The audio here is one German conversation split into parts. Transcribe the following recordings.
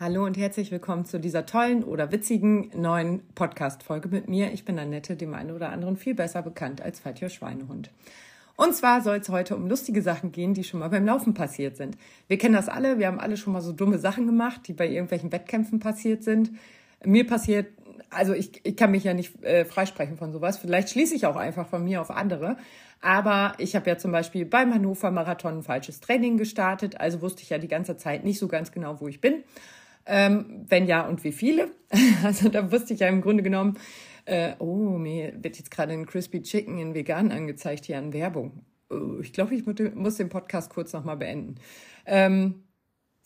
Hallo und herzlich willkommen zu dieser tollen oder witzigen neuen Podcast-Folge mit mir. Ich bin Annette, dem einen oder anderen viel besser bekannt als Fatjo Schweinehund. Und zwar soll es heute um lustige Sachen gehen, die schon mal beim Laufen passiert sind. Wir kennen das alle, wir haben alle schon mal so dumme Sachen gemacht, die bei irgendwelchen Wettkämpfen passiert sind. Mir passiert, also ich, ich kann mich ja nicht äh, freisprechen von sowas. Vielleicht schließe ich auch einfach von mir auf andere. Aber ich habe ja zum Beispiel beim Hannover Marathon ein falsches Training gestartet, also wusste ich ja die ganze Zeit nicht so ganz genau, wo ich bin. Ähm, wenn ja und wie viele? Also da wusste ich ja im Grunde genommen, äh, oh, mir wird jetzt gerade ein Crispy Chicken in vegan angezeigt hier an Werbung. Oh, ich glaube, ich muss den Podcast kurz nochmal beenden. Ähm,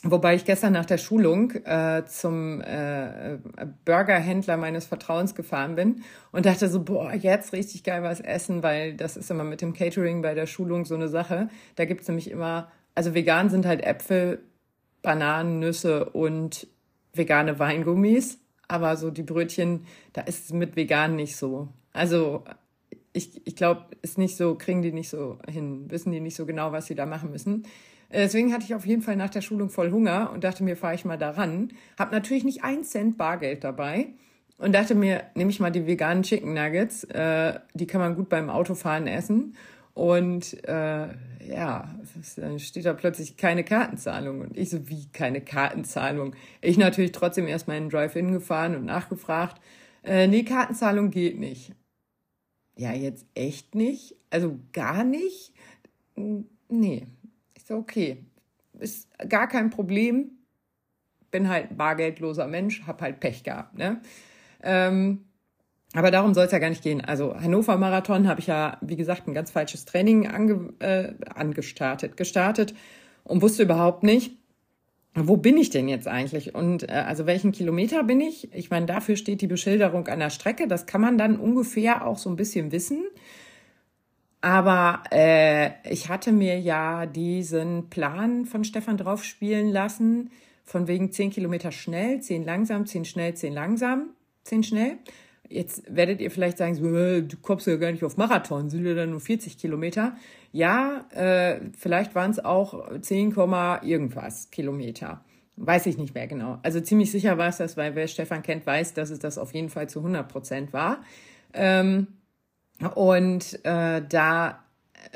Wobei ich gestern nach der Schulung äh, zum äh, Burgerhändler meines Vertrauens gefahren bin und dachte so, boah, jetzt richtig geil was essen, weil das ist immer mit dem Catering bei der Schulung so eine Sache. Da gibt's nämlich immer, also vegan sind halt Äpfel, Bananen, Nüsse und vegane Weingummis. Aber so die Brötchen, da ist es mit vegan nicht so. Also ich, ich glaube, ist nicht so, kriegen die nicht so hin, wissen die nicht so genau, was sie da machen müssen. Äh, deswegen hatte ich auf jeden Fall nach der Schulung voll Hunger und dachte mir, fahre ich mal daran. Hab natürlich nicht ein Cent Bargeld dabei und dachte mir, nehme ich mal die veganen Chicken Nuggets. Äh, die kann man gut beim Autofahren essen. Und äh, ja, dann steht da plötzlich keine Kartenzahlung. Und ich so, wie keine Kartenzahlung? Ich natürlich trotzdem erstmal in den Drive-In gefahren und nachgefragt. Äh, nee, Kartenzahlung geht nicht. Ja, jetzt echt nicht? Also gar nicht? Nee. Ich so, okay. Ist gar kein Problem. Bin halt bargeldloser Mensch, hab halt Pech gehabt, ne? Ähm, aber darum soll es ja gar nicht gehen. Also Hannover Marathon habe ich ja, wie gesagt, ein ganz falsches Training ange, äh, angestartet, gestartet und wusste überhaupt nicht, wo bin ich denn jetzt eigentlich und äh, also welchen Kilometer bin ich? Ich meine, dafür steht die Beschilderung an der Strecke. Das kann man dann ungefähr auch so ein bisschen wissen. Aber äh, ich hatte mir ja diesen Plan von Stefan draufspielen lassen, von wegen zehn Kilometer schnell, zehn langsam, zehn schnell, zehn langsam, zehn schnell. Jetzt werdet ihr vielleicht sagen, äh, du kommst ja gar nicht auf Marathon, sind ja dann nur 40 Kilometer. Ja, äh, vielleicht waren es auch 10, irgendwas Kilometer. Weiß ich nicht mehr genau. Also ziemlich sicher war es das, weil wer Stefan kennt, weiß, dass es das auf jeden Fall zu 100 Prozent war. Ähm, und äh, da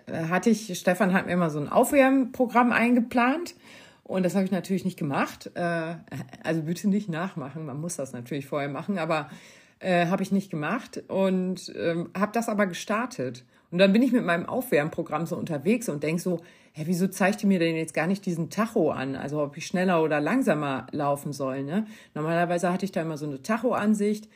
äh, hatte ich, Stefan hat mir immer so ein Aufwärmprogramm eingeplant. Und das habe ich natürlich nicht gemacht. Äh, also bitte nicht nachmachen, man muss das natürlich vorher machen, aber äh, habe ich nicht gemacht und ähm, habe das aber gestartet. Und dann bin ich mit meinem Aufwärmprogramm so unterwegs und denk so, hä, wieso zeigt ihr mir denn jetzt gar nicht diesen Tacho an? Also ob ich schneller oder langsamer laufen soll. Ne? Normalerweise hatte ich da immer so eine Tacho-Ansicht.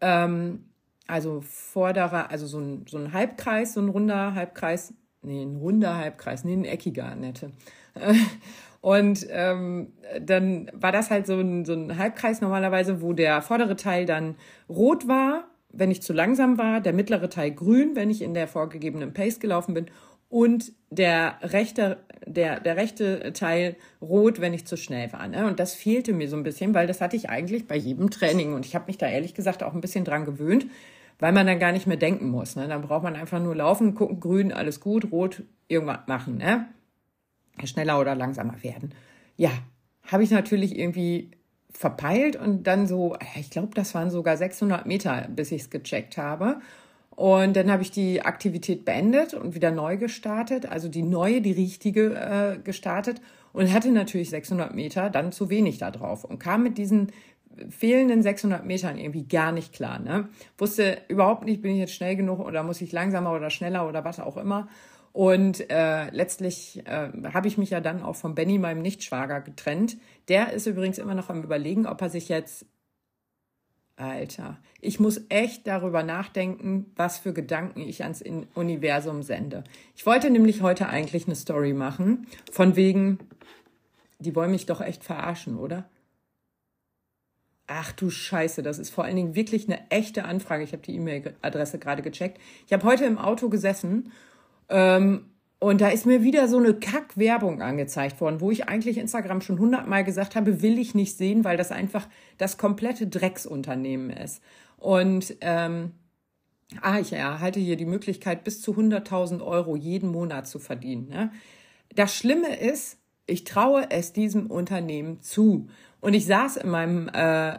Ähm, also vorderer, also so ein, so ein Halbkreis, so ein runder Halbkreis, nee, ein runder Halbkreis, nee, ein eckiger, nette. Und ähm, dann war das halt so ein, so ein Halbkreis normalerweise, wo der vordere Teil dann rot war, wenn ich zu langsam war, der mittlere Teil grün, wenn ich in der vorgegebenen Pace gelaufen bin und der rechte, der, der rechte Teil rot, wenn ich zu schnell war. Ne? Und das fehlte mir so ein bisschen, weil das hatte ich eigentlich bei jedem Training und ich habe mich da ehrlich gesagt auch ein bisschen dran gewöhnt, weil man dann gar nicht mehr denken muss. Ne? Dann braucht man einfach nur laufen, gucken, grün, alles gut, rot, irgendwas machen. Ne? Schneller oder langsamer werden. Ja, habe ich natürlich irgendwie verpeilt und dann so, ich glaube, das waren sogar 600 Meter, bis ich es gecheckt habe. Und dann habe ich die Aktivität beendet und wieder neu gestartet, also die neue, die richtige äh, gestartet und hatte natürlich 600 Meter, dann zu wenig da drauf und kam mit diesen fehlenden 600 Metern irgendwie gar nicht klar. Ne? Wusste überhaupt nicht, bin ich jetzt schnell genug oder muss ich langsamer oder schneller oder was auch immer. Und äh, letztlich äh, habe ich mich ja dann auch von Benny, meinem Nichtschwager, getrennt. Der ist übrigens immer noch am Überlegen, ob er sich jetzt. Alter, ich muss echt darüber nachdenken, was für Gedanken ich ans Universum sende. Ich wollte nämlich heute eigentlich eine Story machen, von wegen, die wollen mich doch echt verarschen, oder? Ach du Scheiße, das ist vor allen Dingen wirklich eine echte Anfrage. Ich habe die E-Mail-Adresse gerade gecheckt. Ich habe heute im Auto gesessen ähm, und da ist mir wieder so eine Kack-Werbung angezeigt worden, wo ich eigentlich Instagram schon hundertmal gesagt habe, will ich nicht sehen, weil das einfach das komplette Drecksunternehmen ist. Und ähm, ah, ich erhalte hier die Möglichkeit, bis zu 100.000 Euro jeden Monat zu verdienen. Ne? Das Schlimme ist, Ich traue es diesem Unternehmen zu. Und ich saß in meinem äh,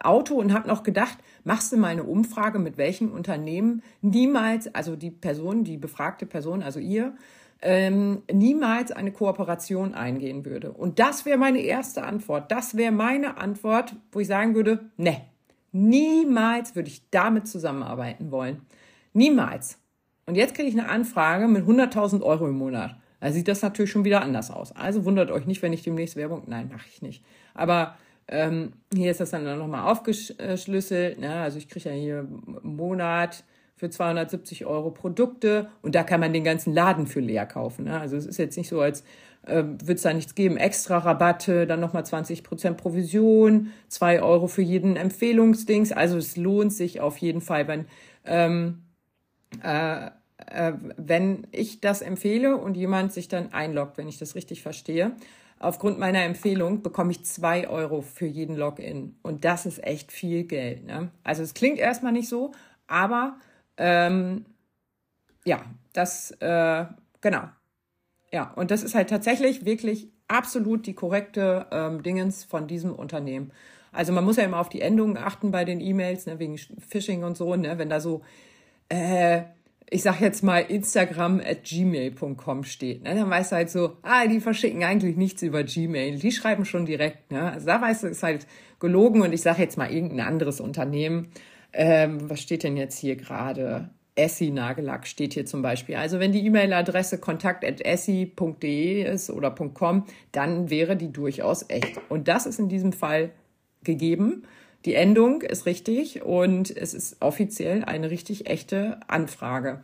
Auto und habe noch gedacht, machst du mal eine Umfrage, mit welchen Unternehmen niemals, also die Person, die befragte Person, also ihr, ähm, niemals eine Kooperation eingehen würde. Und das wäre meine erste Antwort. Das wäre meine Antwort, wo ich sagen würde, ne, niemals würde ich damit zusammenarbeiten wollen. Niemals. Und jetzt kriege ich eine Anfrage mit 100.000 Euro im Monat. Da sieht das natürlich schon wieder anders aus. Also wundert euch nicht, wenn ich demnächst Werbung, nein, mache ich nicht. Aber ähm, hier ist das dann nochmal aufgeschlüsselt. Ne? Also ich kriege ja hier im Monat für 270 Euro Produkte und da kann man den ganzen Laden für leer kaufen. Ne? Also es ist jetzt nicht so, als äh, wird es da nichts geben. Extra Rabatte, dann nochmal 20% Provision, 2 Euro für jeden Empfehlungsdings. Also es lohnt sich auf jeden Fall, wenn, ähm, äh, äh, wenn ich das empfehle und jemand sich dann einloggt, wenn ich das richtig verstehe aufgrund meiner Empfehlung bekomme ich zwei Euro für jeden Login. Und das ist echt viel Geld. Ne? Also es klingt erstmal nicht so, aber ähm, ja, das, äh, genau. Ja, und das ist halt tatsächlich wirklich absolut die korrekte ähm, Dingens von diesem Unternehmen. Also man muss ja immer auf die Endungen achten bei den E-Mails, ne, wegen Phishing und so, ne, wenn da so äh, ich sag jetzt mal, Instagram at gmail.com steht, ne, dann weißt du halt so, ah, die verschicken eigentlich nichts über Gmail, die schreiben schon direkt, ne, also da weißt du, ist halt gelogen und ich sag jetzt mal irgendein anderes Unternehmen, ähm, was steht denn jetzt hier gerade? Essi Nagellack steht hier zum Beispiel. Also wenn die E-Mail-Adresse kontakt.essi.de ist oder .com, dann wäre die durchaus echt. Und das ist in diesem Fall gegeben. Die Endung ist richtig und es ist offiziell eine richtig echte Anfrage.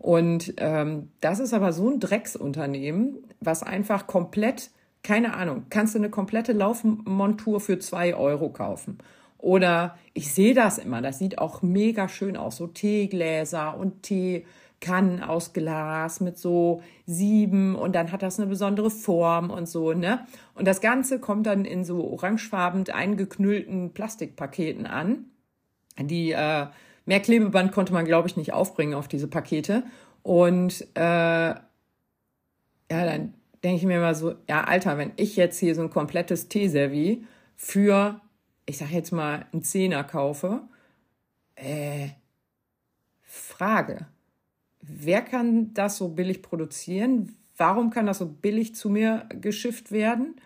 Und ähm, das ist aber so ein Drecksunternehmen, was einfach komplett, keine Ahnung, kannst du eine komplette Laufmontur für zwei Euro kaufen. Oder ich sehe das immer, das sieht auch mega schön aus, so Teegläser und Tee. Kannen aus Glas mit so sieben und dann hat das eine besondere Form und so, ne? Und das Ganze kommt dann in so orangefarben eingeknüllten Plastikpaketen an. Die äh, mehr Klebeband konnte man, glaube ich, nicht aufbringen auf diese Pakete. Und äh, ja, dann denke ich mir mal so, ja, Alter, wenn ich jetzt hier so ein komplettes Teeservie für, ich sag jetzt mal, einen Zehner kaufe, äh, Frage wer kann das so billig produzieren? Warum kann das so billig zu mir geschifft werden?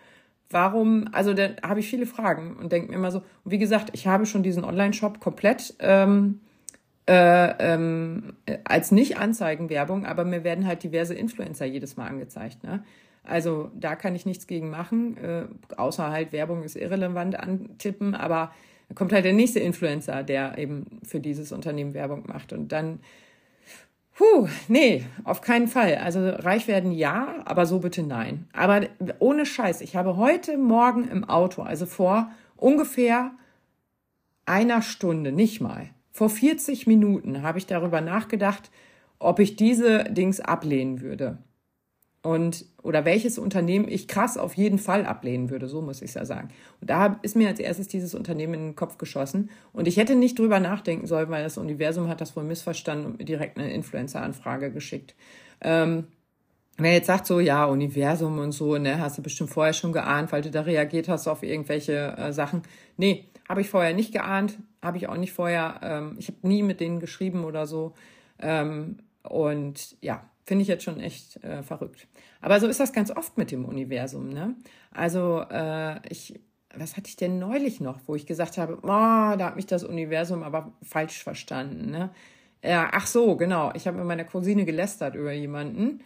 Warum, also da habe ich viele Fragen und denke mir immer so, wie gesagt, ich habe schon diesen Online-Shop komplett ähm, äh, ähm, als nicht Anzeigenwerbung, aber mir werden halt diverse Influencer jedes Mal angezeigt. Ne? Also da kann ich nichts gegen machen, äh, außer halt Werbung ist irrelevant antippen, aber da kommt halt der nächste Influencer, der eben für dieses Unternehmen Werbung macht. Und dann Puh, nee, auf keinen Fall. Also reich werden ja, aber so bitte nein. Aber ohne Scheiß, ich habe heute Morgen im Auto, also vor ungefähr einer Stunde, nicht mal, vor 40 Minuten habe ich darüber nachgedacht, ob ich diese Dings ablehnen würde und oder welches Unternehmen ich krass auf jeden Fall ablehnen würde, so muss ich es ja sagen. Und da ist mir als erstes dieses Unternehmen in den Kopf geschossen und ich hätte nicht drüber nachdenken sollen, weil das Universum hat das wohl missverstanden und mir direkt eine Influencer-Anfrage geschickt. Ähm, Wer jetzt sagt so, ja, Universum und so, ne, hast du bestimmt vorher schon geahnt, weil du da reagiert hast auf irgendwelche äh, Sachen. Nee, habe ich vorher nicht geahnt, habe ich auch nicht vorher, ähm, ich habe nie mit denen geschrieben oder so. Ähm, und ja, Finde ich jetzt schon echt äh, verrückt. Aber so ist das ganz oft mit dem Universum. Ne? Also äh, ich, was hatte ich denn neulich noch, wo ich gesagt habe, oh, da hat mich das Universum aber falsch verstanden. Ne? Ja, ach so, genau. Ich habe mit meiner Cousine gelästert über jemanden.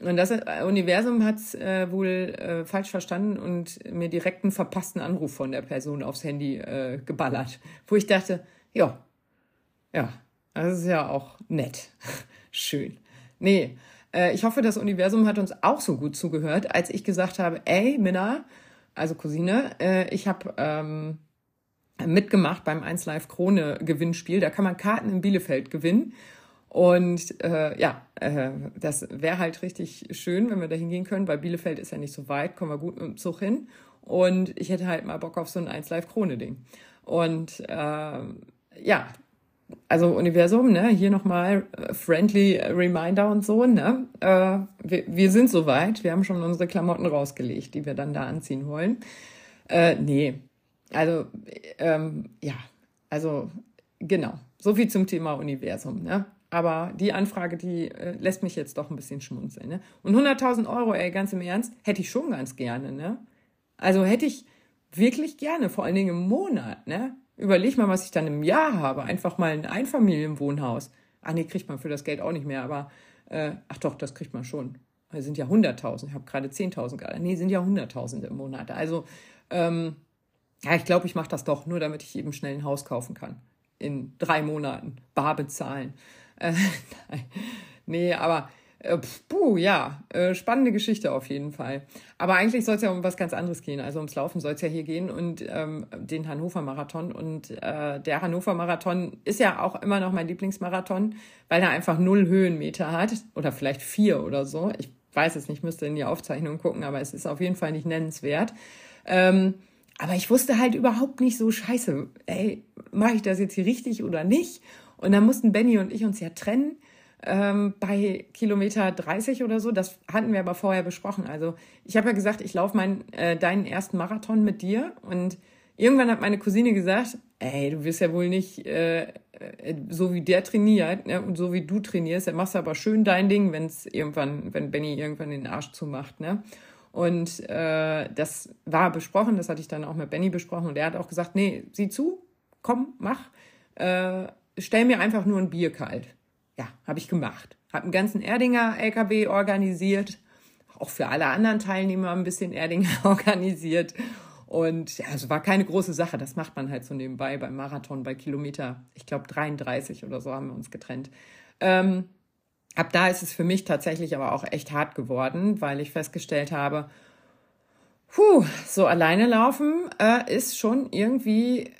Und das äh, Universum hat es äh, wohl äh, falsch verstanden und mir direkt einen verpassten Anruf von der Person aufs Handy äh, geballert, wo ich dachte, ja, ja, das ist ja auch nett. Schön. Nee, äh, ich hoffe, das Universum hat uns auch so gut zugehört, als ich gesagt habe, ey, Minna, also Cousine, äh, ich habe ähm, mitgemacht beim 1 Live Krone Gewinnspiel. Da kann man Karten in Bielefeld gewinnen. Und äh, ja, äh, das wäre halt richtig schön, wenn wir da hingehen können, weil Bielefeld ist ja nicht so weit, kommen wir gut mit dem Zug hin. Und ich hätte halt mal Bock auf so ein 1 Live Krone Ding. Und äh, ja, also Universum, ne, hier nochmal äh, friendly Reminder und so, ne, äh, wir, wir sind soweit, wir haben schon unsere Klamotten rausgelegt, die wir dann da anziehen wollen. Äh, nee, also, ähm, ja, also, genau, so viel zum Thema Universum, ne. Aber die Anfrage, die äh, lässt mich jetzt doch ein bisschen schmunzeln, ne. Und 100.000 Euro, ey, ganz im Ernst, hätte ich schon ganz gerne, ne. Also hätte ich wirklich gerne, vor allen Dingen im Monat, ne Überleg mal, was ich dann im Jahr habe. Einfach mal ein Einfamilienwohnhaus. Ah, nee, kriegt man für das Geld auch nicht mehr, aber äh, ach doch, das kriegt man schon. Das sind ja 100.000. Ich habe gerade 10.000 gerade. Nee, sind ja 100.000 im Monat. Also, ähm, ja, ich glaube, ich mache das doch, nur damit ich eben schnell ein Haus kaufen kann. In drei Monaten. Bar bezahlen. Äh, nee, aber äh, puh, ja, äh, spannende Geschichte auf jeden Fall. Aber eigentlich soll es ja um was ganz anderes gehen. Also ums Laufen soll es ja hier gehen und ähm, den Hannover Marathon. Und äh, der Hannover Marathon ist ja auch immer noch mein Lieblingsmarathon, weil er einfach null Höhenmeter hat oder vielleicht vier oder so. Ich weiß es nicht, müsste in die Aufzeichnung gucken, aber es ist auf jeden Fall nicht nennenswert. Ähm, aber ich wusste halt überhaupt nicht so scheiße, ey, mache ich das jetzt hier richtig oder nicht? Und dann mussten Benny und ich uns ja trennen ähm, bei Kilometer 30 oder so. Das hatten wir aber vorher besprochen. Also ich habe ja gesagt, ich laufe meinen äh, deinen ersten Marathon mit dir und irgendwann hat meine Cousine gesagt, ey, du wirst ja wohl nicht äh, äh, so wie der trainiert ne? und so wie du trainierst, dann machst du aber schön dein Ding, wenn es irgendwann, wenn Benny irgendwann den Arsch zumacht, ne? Und äh, das war besprochen, das hatte ich dann auch mit Benny besprochen und er hat auch gesagt, nee, sieh zu, komm, mach, äh, stell mir einfach nur ein Bier kalt ja, habe ich gemacht. Habe einen ganzen Erdinger LKW organisiert, auch für alle anderen Teilnehmer ein bisschen Erdinger organisiert. Und ja, es war keine große Sache. Das macht man halt so nebenbei beim Marathon bei Kilometer, ich glaube 33 oder so haben wir uns getrennt. Ähm, ab da ist es für mich tatsächlich aber auch echt hart geworden, weil ich festgestellt habe, puh, so alleine laufen äh, ist schon irgendwie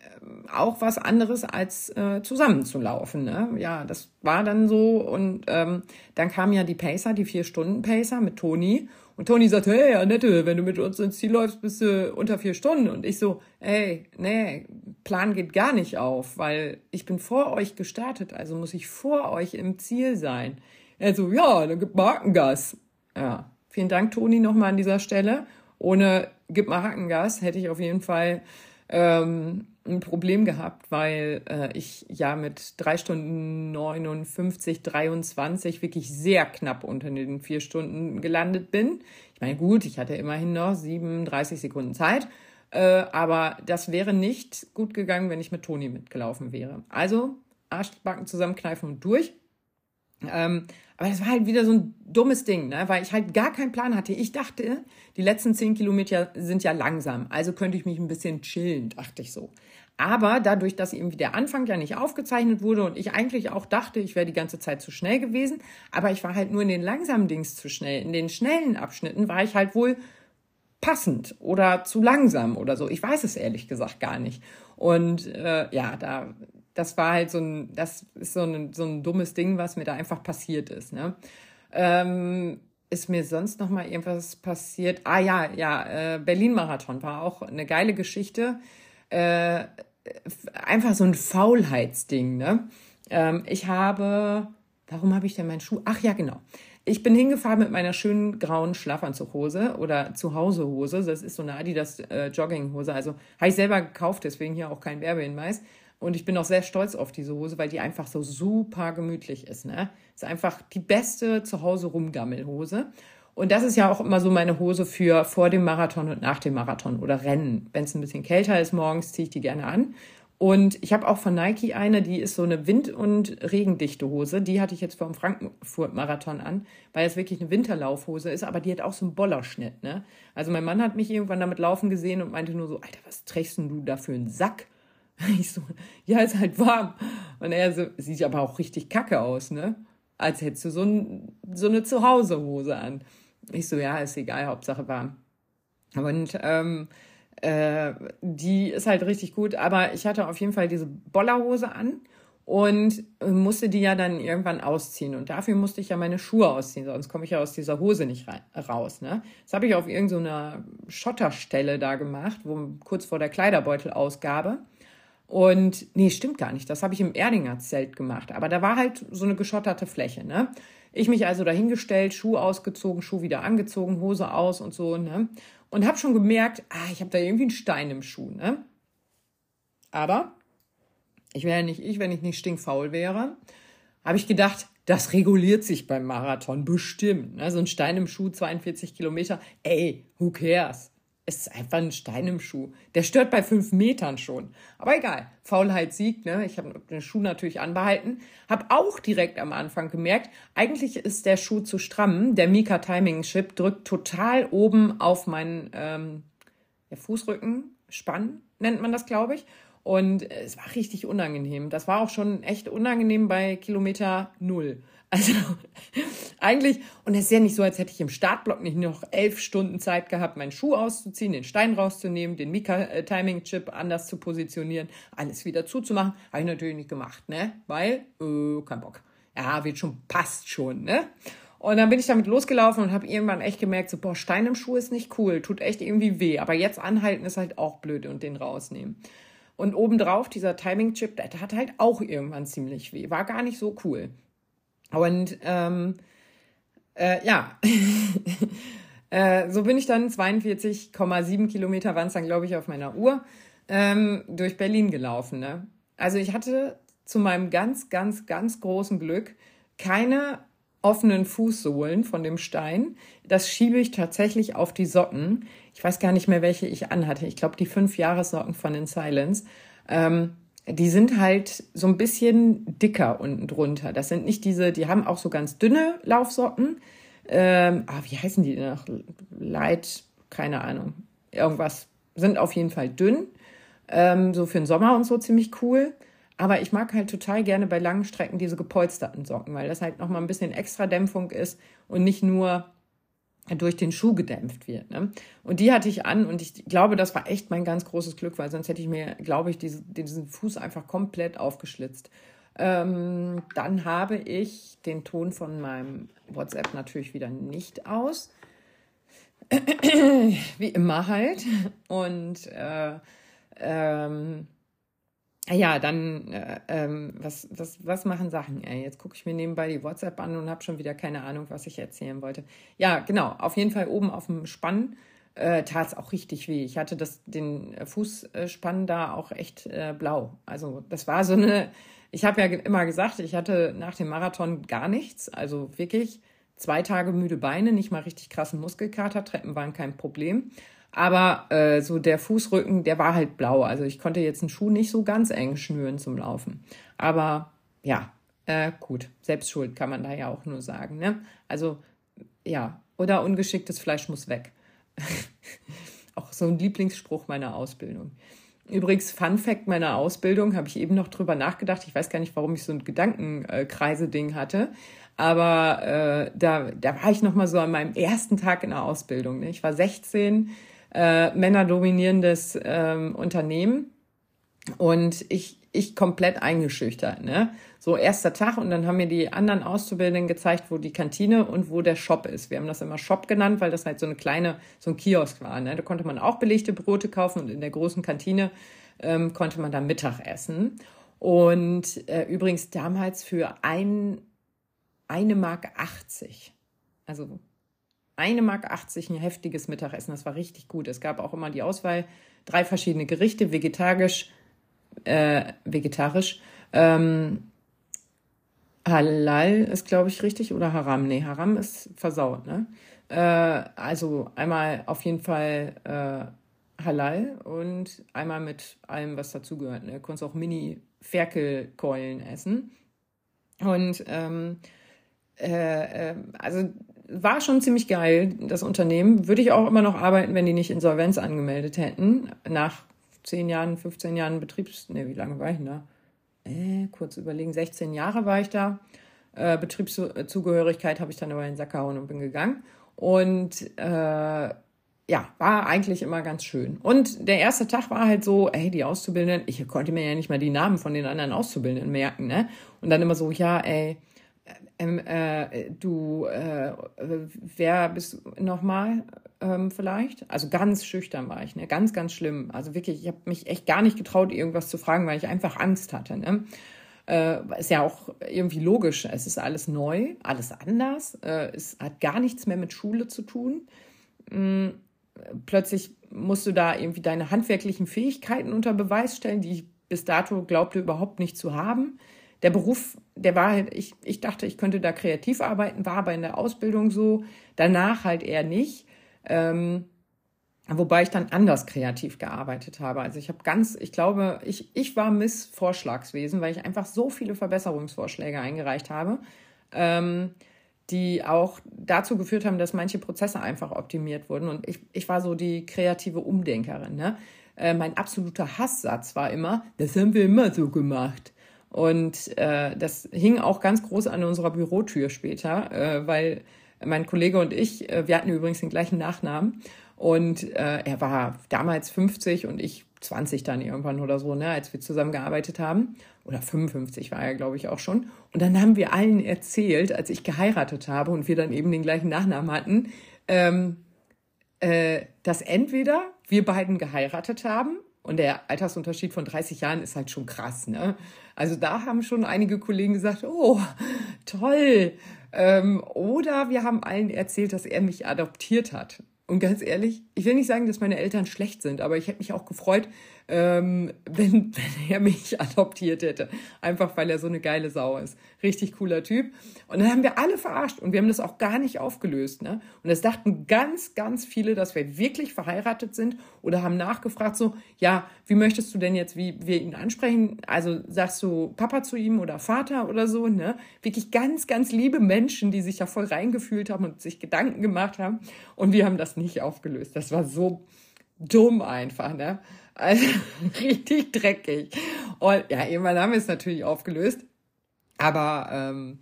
auch was anderes als äh, zusammenzulaufen. Ne? Ja, das war dann so. Und ähm, dann kam ja die Pacer, die Vier-Stunden-Pacer mit Toni. Und Toni sagte, hey, Annette, wenn du mit uns ins Ziel läufst, bist du unter vier Stunden. Und ich so, ey, nee, Plan geht gar nicht auf, weil ich bin vor euch gestartet, also muss ich vor euch im Ziel sein. Er so, ja, dann gib Markengas. Ja, vielen Dank, Toni, nochmal an dieser Stelle. Ohne gib mal Hackengas hätte ich auf jeden Fall ähm, ein Problem gehabt, weil äh, ich ja mit drei Stunden 59, 23 wirklich sehr knapp unter den vier Stunden gelandet bin. Ich meine, gut, ich hatte immerhin noch 37 Sekunden Zeit, äh, aber das wäre nicht gut gegangen, wenn ich mit Toni mitgelaufen wäre. Also Arschbacken zusammenkneifen und durch. Ähm, aber das war halt wieder so ein dummes Ding, ne? weil ich halt gar keinen Plan hatte. Ich dachte, die letzten zehn Kilometer sind ja langsam, also könnte ich mich ein bisschen chillen, dachte ich so. Aber dadurch, dass irgendwie der Anfang ja nicht aufgezeichnet wurde und ich eigentlich auch dachte, ich wäre die ganze Zeit zu schnell gewesen, aber ich war halt nur in den langsamen Dings zu schnell. In den schnellen Abschnitten war ich halt wohl passend oder zu langsam oder so. Ich weiß es ehrlich gesagt gar nicht. Und äh, ja, da das war halt so ein, das ist so ein, so ein dummes Ding, was mir da einfach passiert ist. Ne? Ähm, ist mir sonst noch mal irgendwas passiert? Ah ja, ja, äh, Berlin-Marathon war auch eine geile Geschichte. Äh, einfach so ein Faulheitsding. Ne? Ähm, ich habe, warum habe ich denn meinen Schuh? Ach ja, genau. Ich bin hingefahren mit meiner schönen grauen Schlafanzughose oder Zuhausehose. Das ist so eine Adidas äh, Jogginghose. Also habe ich selber gekauft, deswegen hier auch kein Werbehinweis. Und ich bin auch sehr stolz auf diese Hose, weil die einfach so super gemütlich ist. Ne? Ist einfach die beste Zuhause rumgammelhose. Und das ist ja auch immer so meine Hose für vor dem Marathon und nach dem Marathon oder Rennen. Wenn es ein bisschen kälter ist morgens, ziehe ich die gerne an. Und ich habe auch von Nike eine, die ist so eine wind- und regendichte Hose. Die hatte ich jetzt vor dem Frankfurt-Marathon an, weil es wirklich eine Winterlaufhose ist, aber die hat auch so einen Bollerschnitt. Ne? Also mein Mann hat mich irgendwann damit laufen gesehen und meinte nur so, Alter, was trägst denn du da für einen Sack? Ich so, ja, ist halt warm. Und er so, sieht aber auch richtig kacke aus, ne? Als hättest du so, ein, so eine Zuhausehose an. Ich so, ja, ist egal, Hauptsache warm. Und ähm, äh, die ist halt richtig gut, aber ich hatte auf jeden Fall diese Bollerhose an und musste die ja dann irgendwann ausziehen. Und dafür musste ich ja meine Schuhe ausziehen, sonst komme ich ja aus dieser Hose nicht raus. Ne? Das habe ich auf irgendeiner so Schotterstelle da gemacht, wo kurz vor der Kleiderbeutelausgabe. Und nee, stimmt gar nicht. Das habe ich im Erdinger Zelt gemacht. Aber da war halt so eine geschotterte Fläche, ne? Ich mich also dahingestellt, Schuh ausgezogen, Schuh wieder angezogen, Hose aus und so, ne? Und habe schon gemerkt, ah, ich habe da irgendwie einen Stein im Schuh, ne? Aber ich wäre nicht ich, wenn ich nicht stinkfaul wäre. Habe ich gedacht, das reguliert sich beim Marathon bestimmt. Ne? So ein Stein im Schuh, 42 Kilometer. Ey, who cares? Es ist einfach ein Stein im Schuh. Der stört bei fünf Metern schon. Aber egal, Faulheit siegt. Ne? Ich habe den Schuh natürlich anbehalten. Habe auch direkt am Anfang gemerkt, eigentlich ist der Schuh zu stramm. Der Mika Timing Chip drückt total oben auf meinen ähm, Fußrücken, Spann nennt man das, glaube ich. Und es war richtig unangenehm. Das war auch schon echt unangenehm bei Kilometer null. Also eigentlich, und es ist ja nicht so, als hätte ich im Startblock nicht noch elf Stunden Zeit gehabt, meinen Schuh auszuziehen, den Stein rauszunehmen, den Mika-Timing-Chip anders zu positionieren, alles wieder zuzumachen. Habe ich natürlich nicht gemacht, ne? Weil, äh, kein Bock. Ja, wird schon, passt schon, ne? Und dann bin ich damit losgelaufen und habe irgendwann echt gemerkt, so, boah, Stein im Schuh ist nicht cool, tut echt irgendwie weh. Aber jetzt anhalten ist halt auch blöd und den rausnehmen. Und obendrauf, dieser Timing-Chip, der hat halt auch irgendwann ziemlich weh. War gar nicht so cool. Und ähm, äh, ja, äh, so bin ich dann 42,7 Kilometer waren es dann, glaube ich, auf meiner Uhr ähm, durch Berlin gelaufen. Ne? Also ich hatte zu meinem ganz, ganz, ganz großen Glück keine offenen Fußsohlen von dem Stein. Das schiebe ich tatsächlich auf die Socken. Ich weiß gar nicht mehr, welche ich anhatte. Ich glaube, die fünf Jahressocken von den Silence. Ähm, die sind halt so ein bisschen dicker unten drunter. Das sind nicht diese, die haben auch so ganz dünne Laufsocken. Ähm, ah, wie heißen die denn noch? Light, keine Ahnung. Irgendwas. Sind auf jeden Fall dünn. Ähm, so für den Sommer und so ziemlich cool. Aber ich mag halt total gerne bei langen Strecken diese gepolsterten Socken, weil das halt nochmal ein bisschen extra Dämpfung ist und nicht nur durch den Schuh gedämpft wird. Ne? Und die hatte ich an und ich glaube, das war echt mein ganz großes Glück, weil sonst hätte ich mir, glaube ich, diese, diesen Fuß einfach komplett aufgeschlitzt. Ähm, dann habe ich den Ton von meinem WhatsApp natürlich wieder nicht aus. Wie immer halt. Und äh, ähm, ja, dann, äh, ähm, was, was, was machen Sachen? Ey, jetzt gucke ich mir nebenbei die WhatsApp an und habe schon wieder keine Ahnung, was ich erzählen wollte. Ja, genau, auf jeden Fall oben auf dem Spann äh, tat es auch richtig weh. Ich hatte das, den Fußspann da auch echt äh, blau. Also das war so eine, ich habe ja immer gesagt, ich hatte nach dem Marathon gar nichts. Also wirklich zwei Tage müde Beine, nicht mal richtig krassen Muskelkater, Treppen waren kein Problem. Aber äh, so der Fußrücken, der war halt blau. Also ich konnte jetzt einen Schuh nicht so ganz eng schnüren zum Laufen. Aber ja, äh, gut, Selbstschuld kann man da ja auch nur sagen. Ne? Also ja, oder ungeschicktes Fleisch muss weg. auch so ein Lieblingsspruch meiner Ausbildung. Übrigens, Fun Fact meiner Ausbildung, habe ich eben noch drüber nachgedacht. Ich weiß gar nicht, warum ich so ein Gedankenkreise-Ding hatte. Aber äh, da, da war ich noch mal so an meinem ersten Tag in der Ausbildung. Ne? Ich war 16, äh, männerdominierendes ähm, Unternehmen und ich, ich komplett eingeschüchtert. Ne? So erster Tag und dann haben mir die anderen Auszubildenden gezeigt, wo die Kantine und wo der Shop ist. Wir haben das immer Shop genannt, weil das halt so eine kleine, so ein Kiosk war. Ne? Da konnte man auch belegte Brote kaufen und in der großen Kantine ähm, konnte man dann Mittag essen. Und äh, übrigens damals für ein, eine Mark 80. Also eine Mark 80 ein heftiges Mittagessen. Das war richtig gut. Es gab auch immer die Auswahl, drei verschiedene Gerichte, vegetarisch, äh, vegetarisch, ähm, Halal ist, glaube ich, richtig, oder Haram? Nee, Haram ist versaut, ne? Äh, also einmal auf jeden Fall äh, Halal und einmal mit allem, was dazugehört. Ne? Du konntest auch Mini-Ferkelkeulen essen. Und ähm, äh, äh also war schon ziemlich geil, das Unternehmen. Würde ich auch immer noch arbeiten, wenn die nicht Insolvenz angemeldet hätten. Nach 10 Jahren, 15 Jahren Betriebs... Ne, wie lange war ich denn da? Äh, kurz überlegen, 16 Jahre war ich da. Äh, Betriebszugehörigkeit habe ich dann aber in den Sack gehauen und bin gegangen. Und äh, ja, war eigentlich immer ganz schön. Und der erste Tag war halt so, ey, die Auszubildenden, ich konnte mir ja nicht mal die Namen von den anderen Auszubildenden merken, ne? Und dann immer so, ja, ey, ähm, äh, du, äh, wer bist du nochmal? ähm, vielleicht. Also ganz schüchtern war ich, ne? Ganz, ganz schlimm. Also wirklich, ich habe mich echt gar nicht getraut, irgendwas zu fragen, weil ich einfach Angst hatte. Ne? Äh, ist ja auch irgendwie logisch. Es ist alles neu, alles anders. Äh, es hat gar nichts mehr mit Schule zu tun. Mhm. Plötzlich musst du da irgendwie deine handwerklichen Fähigkeiten unter Beweis stellen, die ich bis dato glaubte überhaupt nicht zu haben. Der Beruf, der war halt, ich, ich dachte, ich könnte da kreativ arbeiten, war aber in der Ausbildung so, danach halt eher nicht. Ähm, wobei ich dann anders kreativ gearbeitet habe. Also ich habe ganz, ich glaube, ich, ich war Miss Vorschlagswesen, weil ich einfach so viele Verbesserungsvorschläge eingereicht habe, ähm, die auch dazu geführt haben, dass manche Prozesse einfach optimiert wurden. Und ich, ich war so die kreative Umdenkerin. Ne? Äh, mein absoluter Hasssatz war immer, das haben wir immer so gemacht. Und äh, das hing auch ganz groß an unserer Bürotür später, äh, weil mein Kollege und ich, äh, wir hatten übrigens den gleichen Nachnamen. Und äh, er war damals 50 und ich 20 dann irgendwann oder so, ne, als wir zusammengearbeitet haben. Oder 55 war er, glaube ich, auch schon. Und dann haben wir allen erzählt, als ich geheiratet habe und wir dann eben den gleichen Nachnamen hatten, ähm, äh, dass entweder wir beiden geheiratet haben und der Altersunterschied von 30 Jahren ist halt schon krass, ne? Also da haben schon einige Kollegen gesagt, oh, toll. Ähm, oder wir haben allen erzählt, dass er mich adoptiert hat. Und ganz ehrlich, ich will nicht sagen, dass meine Eltern schlecht sind, aber ich hätte mich auch gefreut, ähm, wenn, wenn er mich adoptiert hätte. Einfach weil er so eine geile Sau ist. Richtig cooler Typ. Und dann haben wir alle verarscht und wir haben das auch gar nicht aufgelöst. Ne? Und es dachten ganz, ganz viele, dass wir wirklich verheiratet sind oder haben nachgefragt so, ja, wie möchtest du denn jetzt, wie wir ihn ansprechen? Also sagst du Papa zu ihm oder Vater oder so, ne? Wirklich ganz, ganz liebe Menschen, die sich da voll reingefühlt haben und sich Gedanken gemacht haben. Und wir haben das nicht aufgelöst. Das war so dumm einfach, ne? Also richtig dreckig. Und ja, irgendwann haben wir es natürlich aufgelöst. Aber ähm,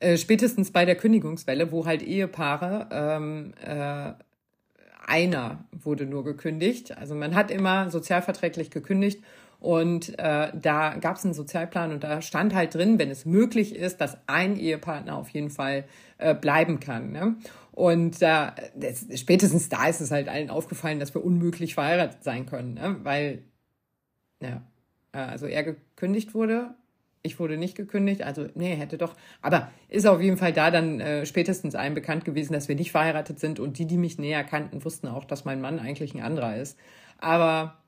äh, spätestens bei der Kündigungswelle, wo halt Ehepaare, ähm, äh, einer wurde nur gekündigt. Also man hat immer sozialverträglich gekündigt und äh, da gab es einen Sozialplan und da stand halt drin, wenn es möglich ist, dass ein Ehepartner auf jeden Fall äh, bleiben kann. Ne? Und äh, das, spätestens da ist es halt allen aufgefallen, dass wir unmöglich verheiratet sein können, ne? weil, ja, äh, also er gekündigt wurde, ich wurde nicht gekündigt, also nee, hätte doch. Aber ist auf jeden Fall da dann äh, spätestens allen bekannt gewesen, dass wir nicht verheiratet sind und die, die mich näher kannten, wussten auch, dass mein Mann eigentlich ein anderer ist. Aber